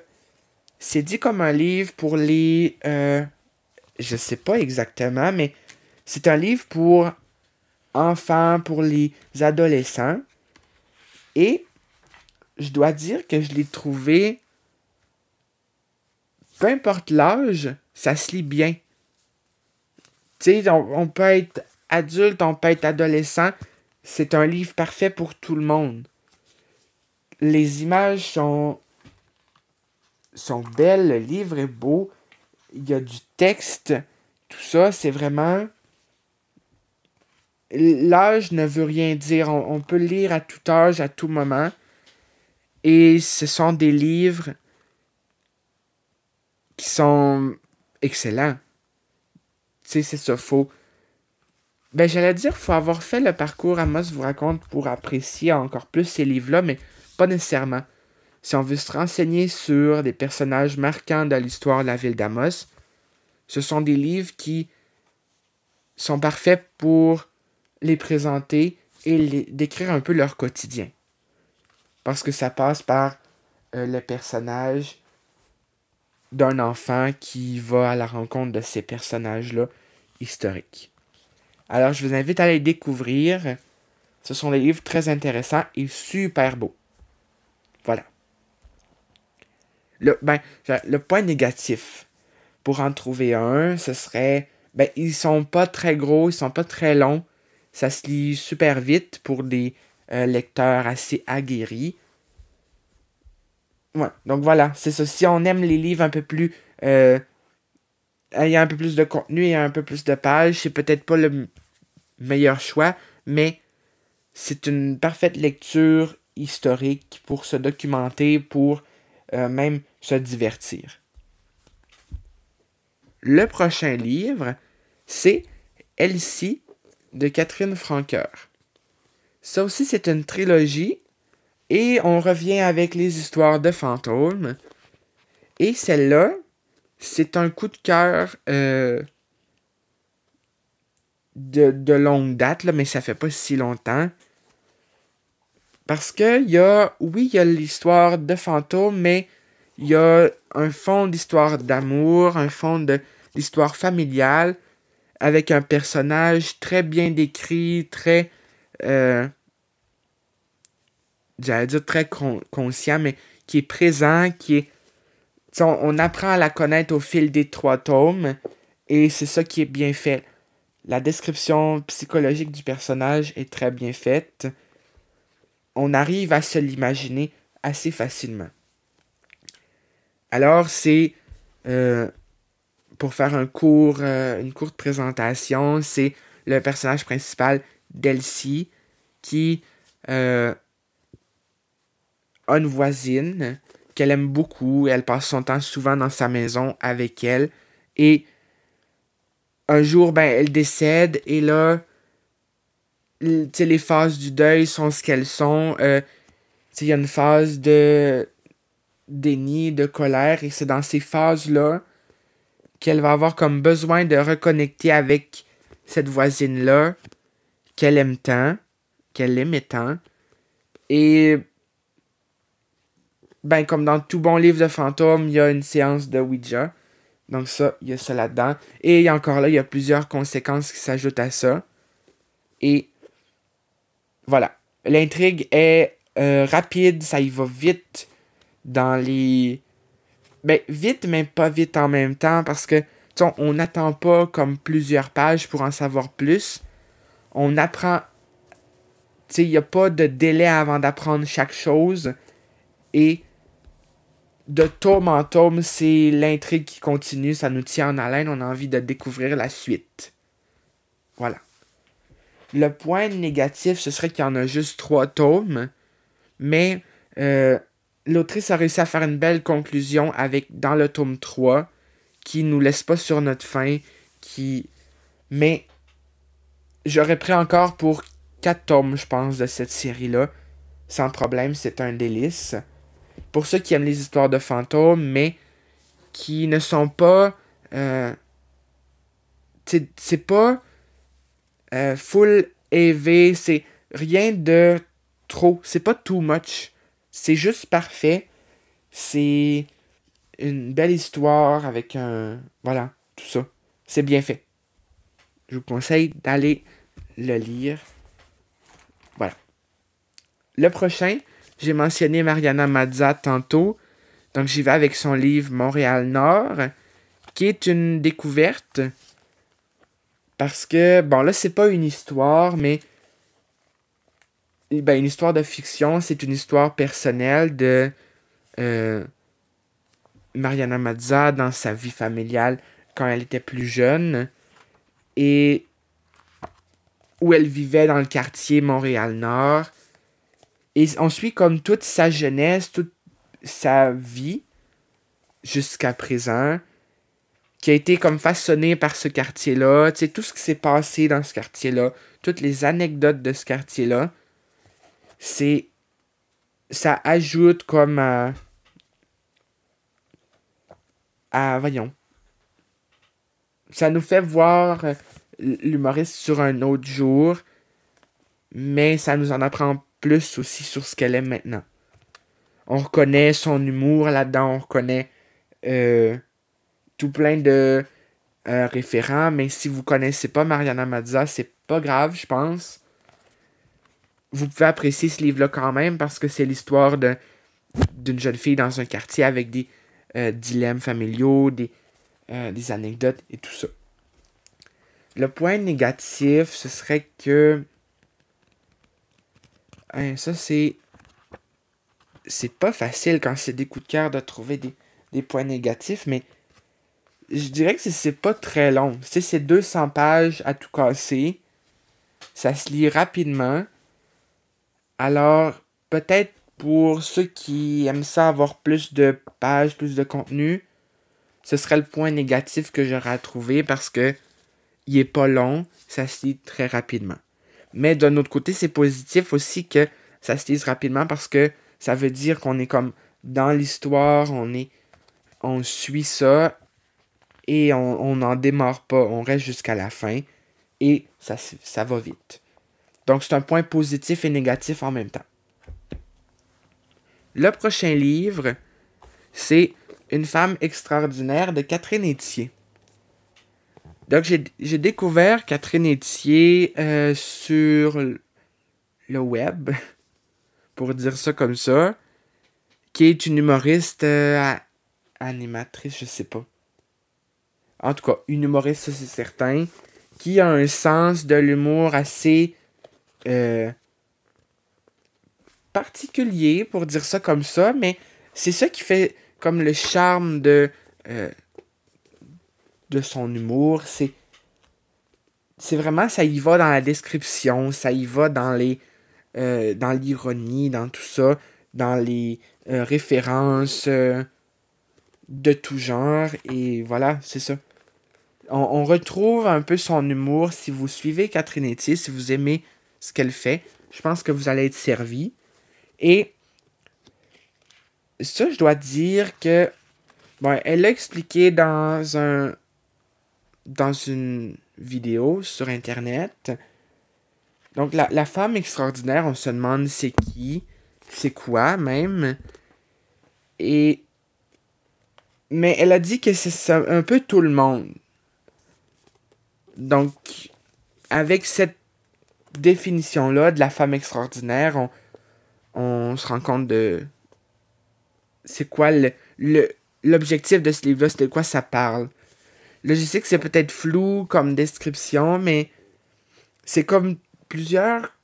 [SPEAKER 1] c'est dit comme un livre pour les. Euh, je sais pas exactement, mais c'est un livre pour enfants, pour les adolescents. Et je dois dire que je l'ai trouvé, peu importe l'âge, ça se lit bien. Tu sais, on, peut être adulte, on peut être adolescent. C'est un livre parfait pour tout le monde. Les images sont, sont belles, le livre est beau, il y a du texte, tout ça, c'est vraiment... L'âge ne veut rien dire, on, peut lire à tout âge, à tout moment. Et ce sont des livres qui sont excellent. Tu sais, c'est ça, faut. Ben, j'allais dire, faut avoir fait le parcours Amos vous raconte pour apprécier encore plus ces livres-là, mais pas nécessairement. Si on veut se renseigner sur des personnages marquants de l'histoire de la ville d'Amos, ce sont des livres qui sont parfaits pour les présenter et les, décrire un peu leur quotidien. Parce que ça passe par euh, le personnage, d'un enfant qui va à la rencontre de ces personnages-là historiques. Alors, je vous invite à les découvrir. Ce sont des livres très intéressants et super beaux. Voilà. Le, ben, le point négatif, pour en trouver un, ce serait. Ben, ils sont pas très gros, ils sont pas très longs. Ça se lit super vite pour des euh, lecteurs assez aguerris. Ouais, donc voilà, c'est ça. Si on aime les livres un peu plus. Euh, ayant un peu plus de contenu et un peu plus de pages, c'est peut-être pas le meilleur choix, mais c'est une parfaite lecture historique pour se documenter, pour euh, même se divertir. Le prochain livre, c'est Elsie de Catherine Franqueur. Ça aussi, c'est une trilogie et on revient avec les histoires de fantômes. Et celle-là, c'est un coup de cœur euh, de, longue date, mais ça fait pas si longtemps. Parce que y a, oui, il y a l'histoire de fantômes, mais il y a un fond d'histoire d'amour, un fond d'histoire familiale, avec un personnage très bien décrit, très, euh, j'allais dire très conscient, mais qui est présent, qui est, on apprend à la connaître au fil des trois tomes, et c'est ça qui est bien fait. La description psychologique du personnage est très bien faite on arrive à se l'imaginer assez facilement. Alors, c'est, euh, pour faire euh, une courte présentation, c'est le personnage principal d'Elsie qui euh, a une voisine qu'elle aime beaucoup. Elle passe son temps souvent dans sa maison avec elle. Et un jour, ben, elle décède et là, les phases du deuil sont ce qu'elles sont. Euh, il y a une phase de déni, de colère, et c'est dans ces phases-là qu'elle va avoir comme besoin de reconnecter avec cette voisine-là qu'elle aime tant, qu'elle aimait tant. Et ben comme dans tout bon livre de fantômes, il y a une séance de Ouija. Donc ça, il y a ça là-dedans. Et encore là, il y a plusieurs conséquences qui s'ajoutent à ça. Et voilà. L'intrigue est euh, rapide, ça y va vite dans les. Ben, vite, mais pas vite en même temps parce que, on n'attend pas comme plusieurs pages pour en savoir plus. On apprend. Tu sais, il n'y a pas de délai avant d'apprendre chaque chose. Et de tome en tome, c'est l'intrigue qui continue, ça nous tient en haleine, on a envie de découvrir la suite. Voilà. Le point négatif, ce serait qu'il y en a juste trois tomes, mais euh, l'autrice a réussi à faire une belle conclusion avec dans le tome 3 qui nous laisse pas sur notre fin, qui... Mais j'aurais pris encore pour quatre tomes, je pense, de cette série-là. Sans problème, c'est un délice. Pour ceux qui aiment les histoires de fantômes, mais qui ne sont pas... Euh, c'est pas euh, full EV, c'est rien de trop. C'est pas too much. C'est juste parfait. C'est une belle histoire avec un. Voilà, tout ça. C'est bien fait. Je vous conseille d'aller le lire. Voilà. Le prochain, j'ai mentionné Mariana Mazza tantôt. Donc j'y vais avec son livre Montréal Nord, qui est une découverte parce que, bon, là, c'est pas une histoire, mais. Ben, une histoire de fiction, c'est une histoire personnelle de euh, Mariana Mazza dans sa vie familiale quand elle était plus jeune. Et où elle vivait dans le quartier Montréal-Nord. Et on suit comme toute sa jeunesse, toute sa vie jusqu'à présent qui a été comme façonné par ce quartier-là, tu sais, tout ce qui s'est passé dans ce quartier-là, toutes les anecdotes de ce quartier-là, c'est. Ça ajoute comme à. Voyons. Ça nous fait voir l'humoriste sur un autre jour, mais ça nous en apprend plus aussi sur ce qu'elle est maintenant. On reconnaît son humour là-dedans, on reconnaît. Euh, tout plein de euh, référents, mais si vous connaissez pas Mariana Mazza, c'est pas grave, je pense. Vous pouvez apprécier ce livre-là quand même parce que c'est l'histoire d'une jeune fille dans un quartier avec des euh, dilemmes familiaux, des, euh, des anecdotes et tout ça. Le point négatif, ce serait que. Hein, ça, c'est. C'est pas facile quand c'est des coups de cœur de trouver des, des points négatifs, mais je dirais que c'est pas très long. C'est 200 pages à tout casser. Ça se lit rapidement. Alors, peut-être pour ceux qui aiment ça avoir plus de pages, plus de contenu, ce serait le point négatif que j'aurais à trouver parce que il est pas long, ça se lit très rapidement. Mais d'un autre côté, c'est positif aussi que ça se lise rapidement parce que ça veut dire qu'on est comme dans l'histoire, on est on suit ça et on n'en démarre pas, on reste jusqu'à la fin. et ça, ça va vite. Donc c'est un point positif et négatif en même temps. Le prochain livre, c'est Une femme extraordinaire de Catherine Etier. Donc j'ai découvert Catherine Etier euh, sur le web, pour dire ça comme ça, qui est une humoriste euh, animatrice, je sais pas. En tout cas, une humoriste, ça c'est certain, qui a un sens de l'humour assez euh, particulier, pour dire ça comme ça, mais c'est ça qui fait comme le charme de, euh, de son humour. C'est, c'est vraiment, ça y va dans la description, ça y va dans les, euh, dans l'ironie, dans tout ça, dans les références de tout genre, et voilà, c'est ça on, retrouve un peu son humour. Si vous suivez Catherine Etier, si vous aimez ce qu'elle fait, je pense que vous allez être servi. Et ça, je dois dire que bon, elle l'a expliqué dans un dans une vidéo sur internet. Donc la, la femme extraordinaire, on se demande c'est qui, c'est quoi même. Et mais elle a dit que c'est un peu tout le monde. Donc, avec cette définition-là de la femme extraordinaire, on, se rend compte de c'est quoi le, l'objectif de ce livre-là, c'est de quoi ça parle. Là, je sais que c'est peut-être flou comme description, mais c'est comme plusieurs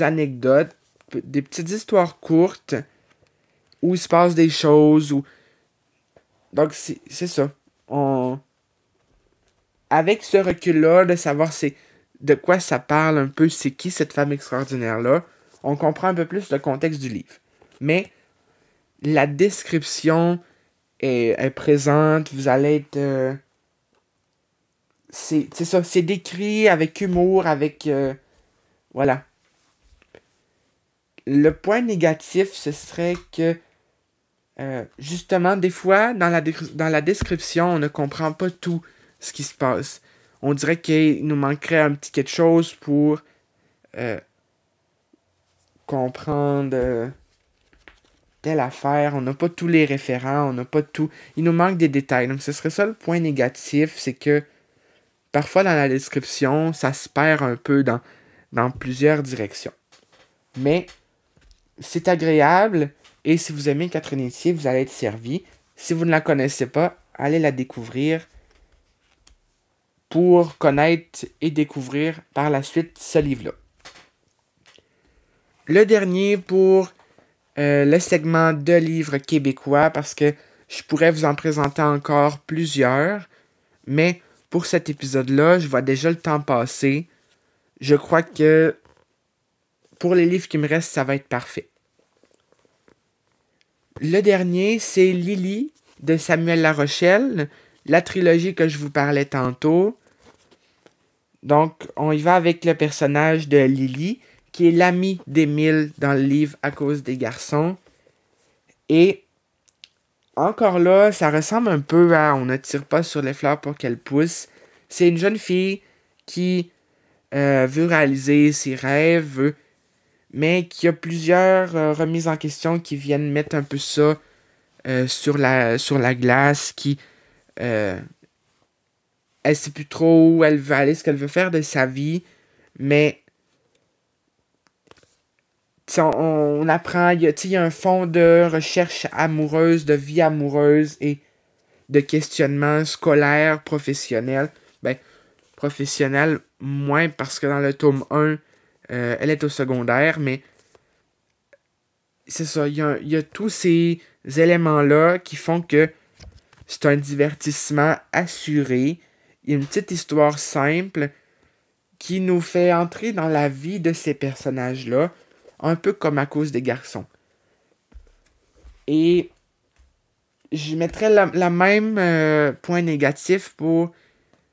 [SPEAKER 1] anecdotes, des petites histoires courtes où il se passe des choses. Où... Donc, c'est, c'est ça. On, avec ce recul-là, de savoir de quoi ça parle un peu, c'est qui cette femme extraordinaire-là, on comprend un peu plus le contexte du livre. Mais la description est, présente, vous allez être... Euh, c'est ça, c'est décrit avec humour, avec... Euh, voilà. Le point négatif, ce serait que... Euh, justement, des fois, dans la, dans la description, on ne comprend pas tout ce qui se passe. On dirait qu'il nous manquerait un petit quelque chose pour euh, comprendre euh, telle affaire. On n'a pas tous les référents, on n'a pas tout. Il nous manque des détails. Donc ce serait ça le point négatif, c'est que parfois dans la description, ça se perd un peu dans, dans plusieurs directions. Mais c'est agréable et si vous aimez Catherine Etier, vous allez être servi. Si vous ne la connaissez pas, allez la découvrir pour connaître et découvrir par la suite ce livre-là. Le dernier pour euh, le segment de livres québécois, parce que je pourrais vous en présenter encore plusieurs, mais pour cet épisode-là, je vois déjà le temps passer. Je crois que pour les livres qui me restent, ça va être parfait. Le dernier, c'est Lily de Samuel Larochelle la trilogie que je vous parlais tantôt. Donc, on y va avec le personnage de Lily, qui est l'ami d'Émile dans le livre À cause des garçons. Et encore là, ça ressemble un peu à On ne tire pas sur les fleurs pour qu'elles poussent. C'est une jeune fille qui euh, veut réaliser ses rêves, mais qui a plusieurs euh, remises en question qui viennent mettre un peu ça euh, sur, la, sur la glace, qui elle sait plus trop où elle veut aller, ce qu'elle veut faire de sa vie, mais on, apprend, il y, a, un fond de recherche amoureuse, de vie amoureuse et de questionnement scolaire, professionnel. Ben, professionnel, moins parce que dans le tome 1, euh, elle est au secondaire, mais c'est ça, il y a tous ces éléments-là qui font que c'est un divertissement assuré. Une petite histoire simple qui nous fait entrer dans la vie de ces personnages-là, un peu comme à cause des garçons. Et je mettrais la, même euh, point négatif pour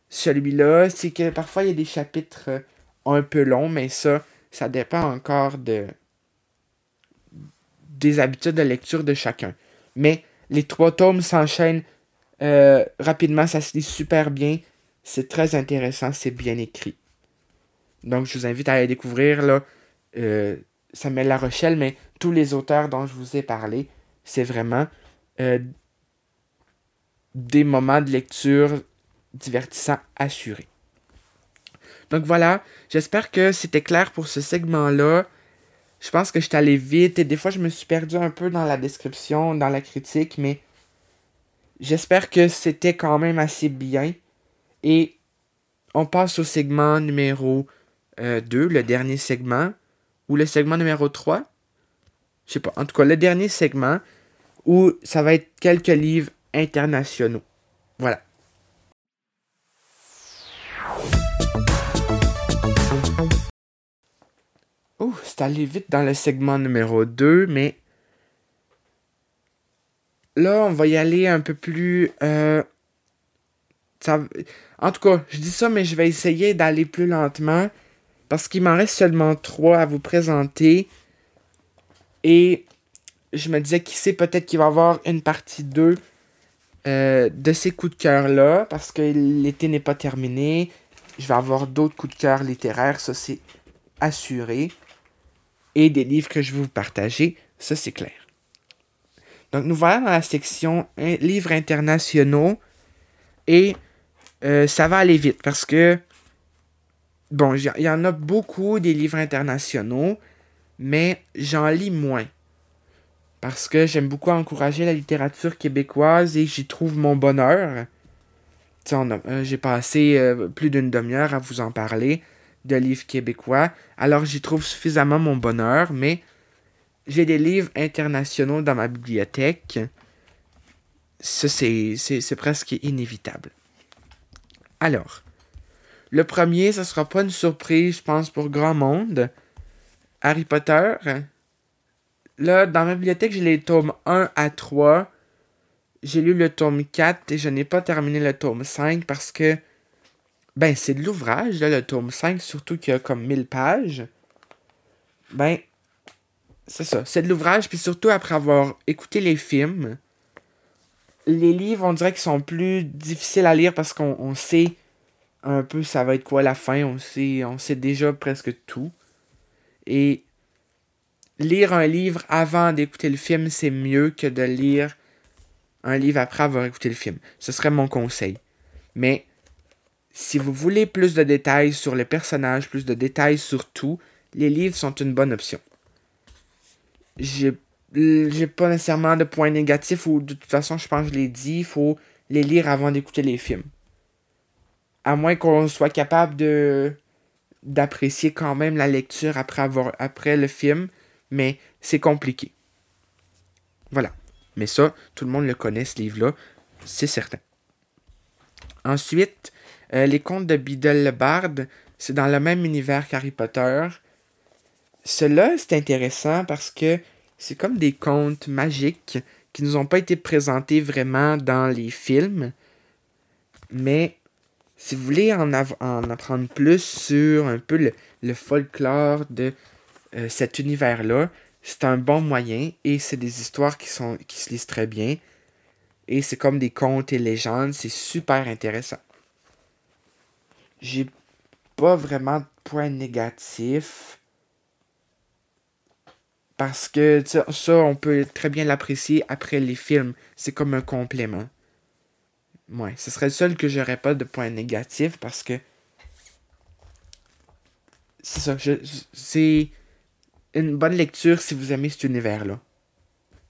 [SPEAKER 1] celui-là, c'est que parfois il y a des chapitres euh, un peu longs, mais ça, ça dépend encore de des habitudes de lecture de chacun. Mais les trois tomes s'enchaînent euh, rapidement, ça se lit super bien. C'est très intéressant, c'est bien écrit. Donc, je vous invite à aller découvrir là, euh, Samuel La Rochelle, mais tous les auteurs dont je vous ai parlé, c'est vraiment euh, des moments de lecture divertissants assurés. Donc voilà, j'espère que c'était clair pour ce segment-là. Je pense que je suis allé vite et des fois je me suis perdu un peu dans la description, dans la critique, mais j'espère que c'était quand même assez bien. Et on passe au segment numéro 2, euh, le dernier segment, ou le segment numéro 3. Je sais pas, en tout cas le dernier segment, où ça va être quelques livres internationaux. Voilà. Oh, c'est allé vite dans le segment numéro 2, mais là, on va y aller un peu plus... Euh, en tout cas, je dis ça, mais je vais essayer d'aller plus lentement parce qu'il m'en reste seulement trois à vous présenter. Et je me disais, qui sait, peut-être qu'il va y avoir une partie 2 euh, de ces coups de cœur-là, parce que l'été n'est pas terminé. Je vais avoir d'autres coups de cœur littéraires, ça c'est assuré. Et des livres que je vais vous partager, ça c'est clair. Donc nous voilà dans la section livres internationaux. Et euh, ça va aller vite parce que, bon, il y en a beaucoup des livres internationaux, mais j'en lis moins parce que j'aime beaucoup encourager la littérature québécoise et j'y trouve mon bonheur. Euh, j'ai passé euh, plus d'une demi-heure à vous en parler de livres québécois, alors j'y trouve suffisamment mon bonheur, mais j'ai des livres internationaux dans ma bibliothèque. Ça, c'est presque inévitable. Alors, le premier, ce sera pas une surprise, je pense, pour grand monde. Harry Potter, Là, dans ma bibliothèque, j'ai les tomes 1 à 3. J'ai lu le tome 4 et je n'ai pas terminé le tome 5 parce que. Ben, c'est de l'ouvrage, là, le tome 5, surtout qu'il y a comme 1000 pages. Ben, c'est ça. C'est de l'ouvrage, puis surtout après avoir écouté les films. Les livres, on dirait qu'ils sont plus difficiles à lire parce qu'on sait un peu ça va être quoi la fin. On sait, on sait déjà presque tout. Et lire un livre avant d'écouter le film, c'est mieux que de lire un livre après avoir écouté le film. Ce serait mon conseil. Mais si vous voulez plus de détails sur les personnages, plus de détails sur tout, les livres sont une bonne option. J'ai j'ai pas nécessairement de points négatifs ou de toute façon, je pense que je l'ai dit, il faut les lire avant d'écouter les films. À moins qu'on soit capable d'apprécier quand même la lecture après avoir après le film, mais c'est compliqué. Voilà. Mais ça, tout le monde le connaît, ce livre-là, c'est certain. Ensuite, euh, les contes de Biddle le Bard, c'est dans le même univers qu'Harry Potter. Cela, c'est intéressant parce que c'est comme des contes magiques qui nous ont pas été présentés vraiment dans les films. Mais si vous voulez en, en apprendre plus sur un peu le folklore de euh, cet univers-là, c'est un bon moyen et c'est des histoires qui, sont, qui se lisent très bien. Et c'est comme des contes et légendes, c'est super intéressant. J'ai pas vraiment de points négatifs. Parce que ça, on peut très bien l'apprécier après les films. C'est comme un complément. Ouais, ce serait le seul que j'aurais pas de points négatifs parce que. C'est ça, c'est une bonne lecture si vous aimez cet univers-là.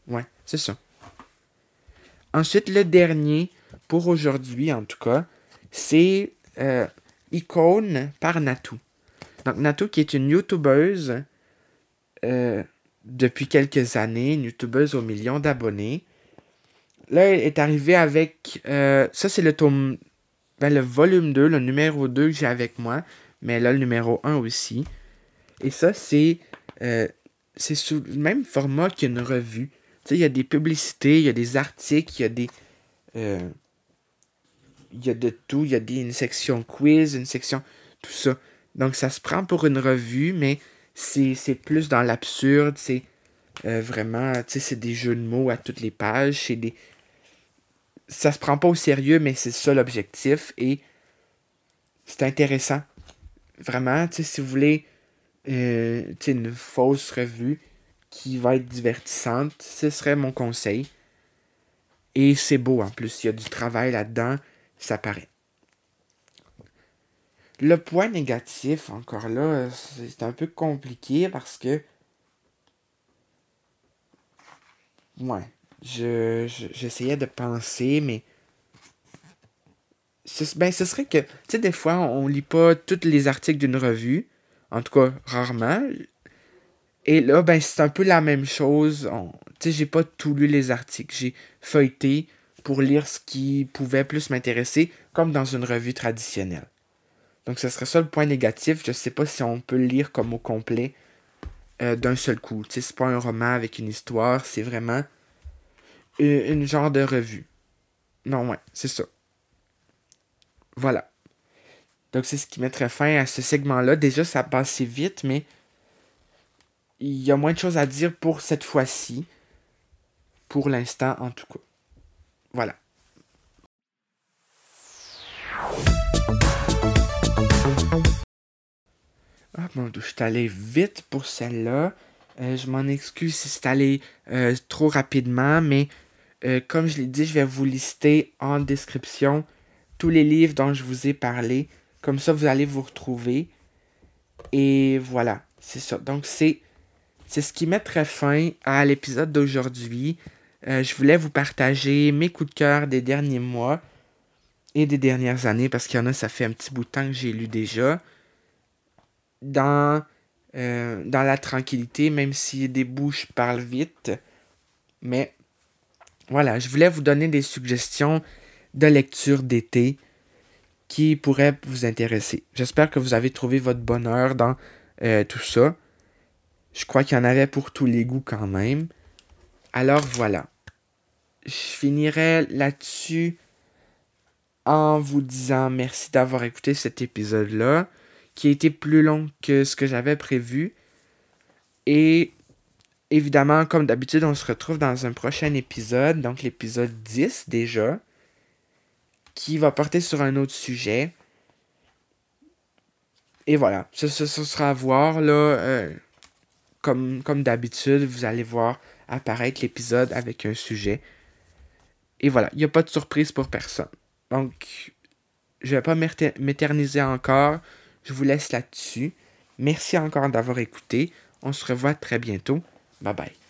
[SPEAKER 1] Ouais, c'est ça. Ensuite, le dernier, pour aujourd'hui en tout cas, c'est euh, Icône par Natou. Donc, Natou qui est une youtubeuse euh, depuis quelques années, une youtubeuse aux millions d'abonnés. Là, elle est arrivée avec. Euh, ça, c'est le tome. Ben, le volume 2, le numéro 2 que j'ai avec moi. Mais là, le numéro 1 aussi. Et ça, c'est euh, c'est sous le même format qu'une revue. Tu sais, il y a des publicités, il y a des articles, il y a des. Euh, il y a de tout. Il y a des, une section quiz, une section. Tout ça. Donc, ça se prend pour une revue, mais c'est plus dans l'absurde. C'est euh, vraiment. Tu sais, c'est des jeux de mots à toutes les pages. C'est des. Ça se prend pas au sérieux, mais c'est ça l'objectif. Et c'est intéressant. vraiment, tu si vous voulez euh, une fausse revue qui va être divertissante, ce serait mon conseil. Et c'est beau en plus, il y a du travail là-dedans, ça paraît. Le point négatif, encore là, c'est un peu compliqué parce que. Ouais. Je, j'essayais de penser, mais. Ce, ben, serait que. Tu sais, des fois, on lit pas tous les articles d'une revue. En tout cas, rarement. Et là, ben, c'est un peu la même chose. Tu sais, j'ai pas tout lu les articles. J'ai feuilleté pour lire ce qui pouvait plus m'intéresser, comme dans une revue traditionnelle. Donc, ce serait ça le point négatif. Je sais pas si on peut le lire comme au complet euh, d'un seul coup. Tu sais, c'est pas un roman avec une histoire, c'est vraiment une, genre de revue. Non, ouais, c'est ça. Voilà. Donc, c'est ce qui mettrait fin à ce segment-là. Déjà, ça passe vite, mais il y a moins de choses à dire pour cette fois-ci. Pour l'instant, en tout cas. Voilà. Je suis allé vite pour celle-là. Euh, je m'en excuse si c'est allé euh, trop rapidement, mais euh, comme je l'ai dit, je vais vous lister en description tous les livres dont je vous ai parlé. Comme ça, vous allez vous retrouver. Et voilà, c'est ça. Donc, c'est, c'est ce qui mettrait fin à l'épisode d'aujourd'hui. je voulais vous partager mes coups de cœur des derniers mois et des dernières années, parce qu'il y en a, ça fait un petit bout de temps que j'ai lu déjà dans, euh, dans la tranquillité, même si des bouches parlent vite. Mais voilà, je voulais vous donner des suggestions de lecture d'été qui pourraient vous intéresser. J'espère que vous avez trouvé votre bonheur dans euh, tout ça. Je crois qu'il y en avait pour tous les goûts quand même. Alors voilà. Je finirai là-dessus en vous disant merci d'avoir écouté cet épisode-là qui a été plus long que ce que j'avais prévu. Et évidemment, comme d'habitude, on se retrouve dans un prochain épisode, donc l'épisode 10 déjà, qui va porter sur un autre sujet. Et voilà, ce, sera à voir, là, euh, comme, comme d'habitude, vous allez voir apparaître l'épisode avec un sujet. Et voilà, il n'y a pas de surprise pour personne. Donc, je ne vais pas m'éterniser encore. Je vous laisse là-dessus. Merci encore d'avoir écouté. On se revoit très bientôt. Bye bye.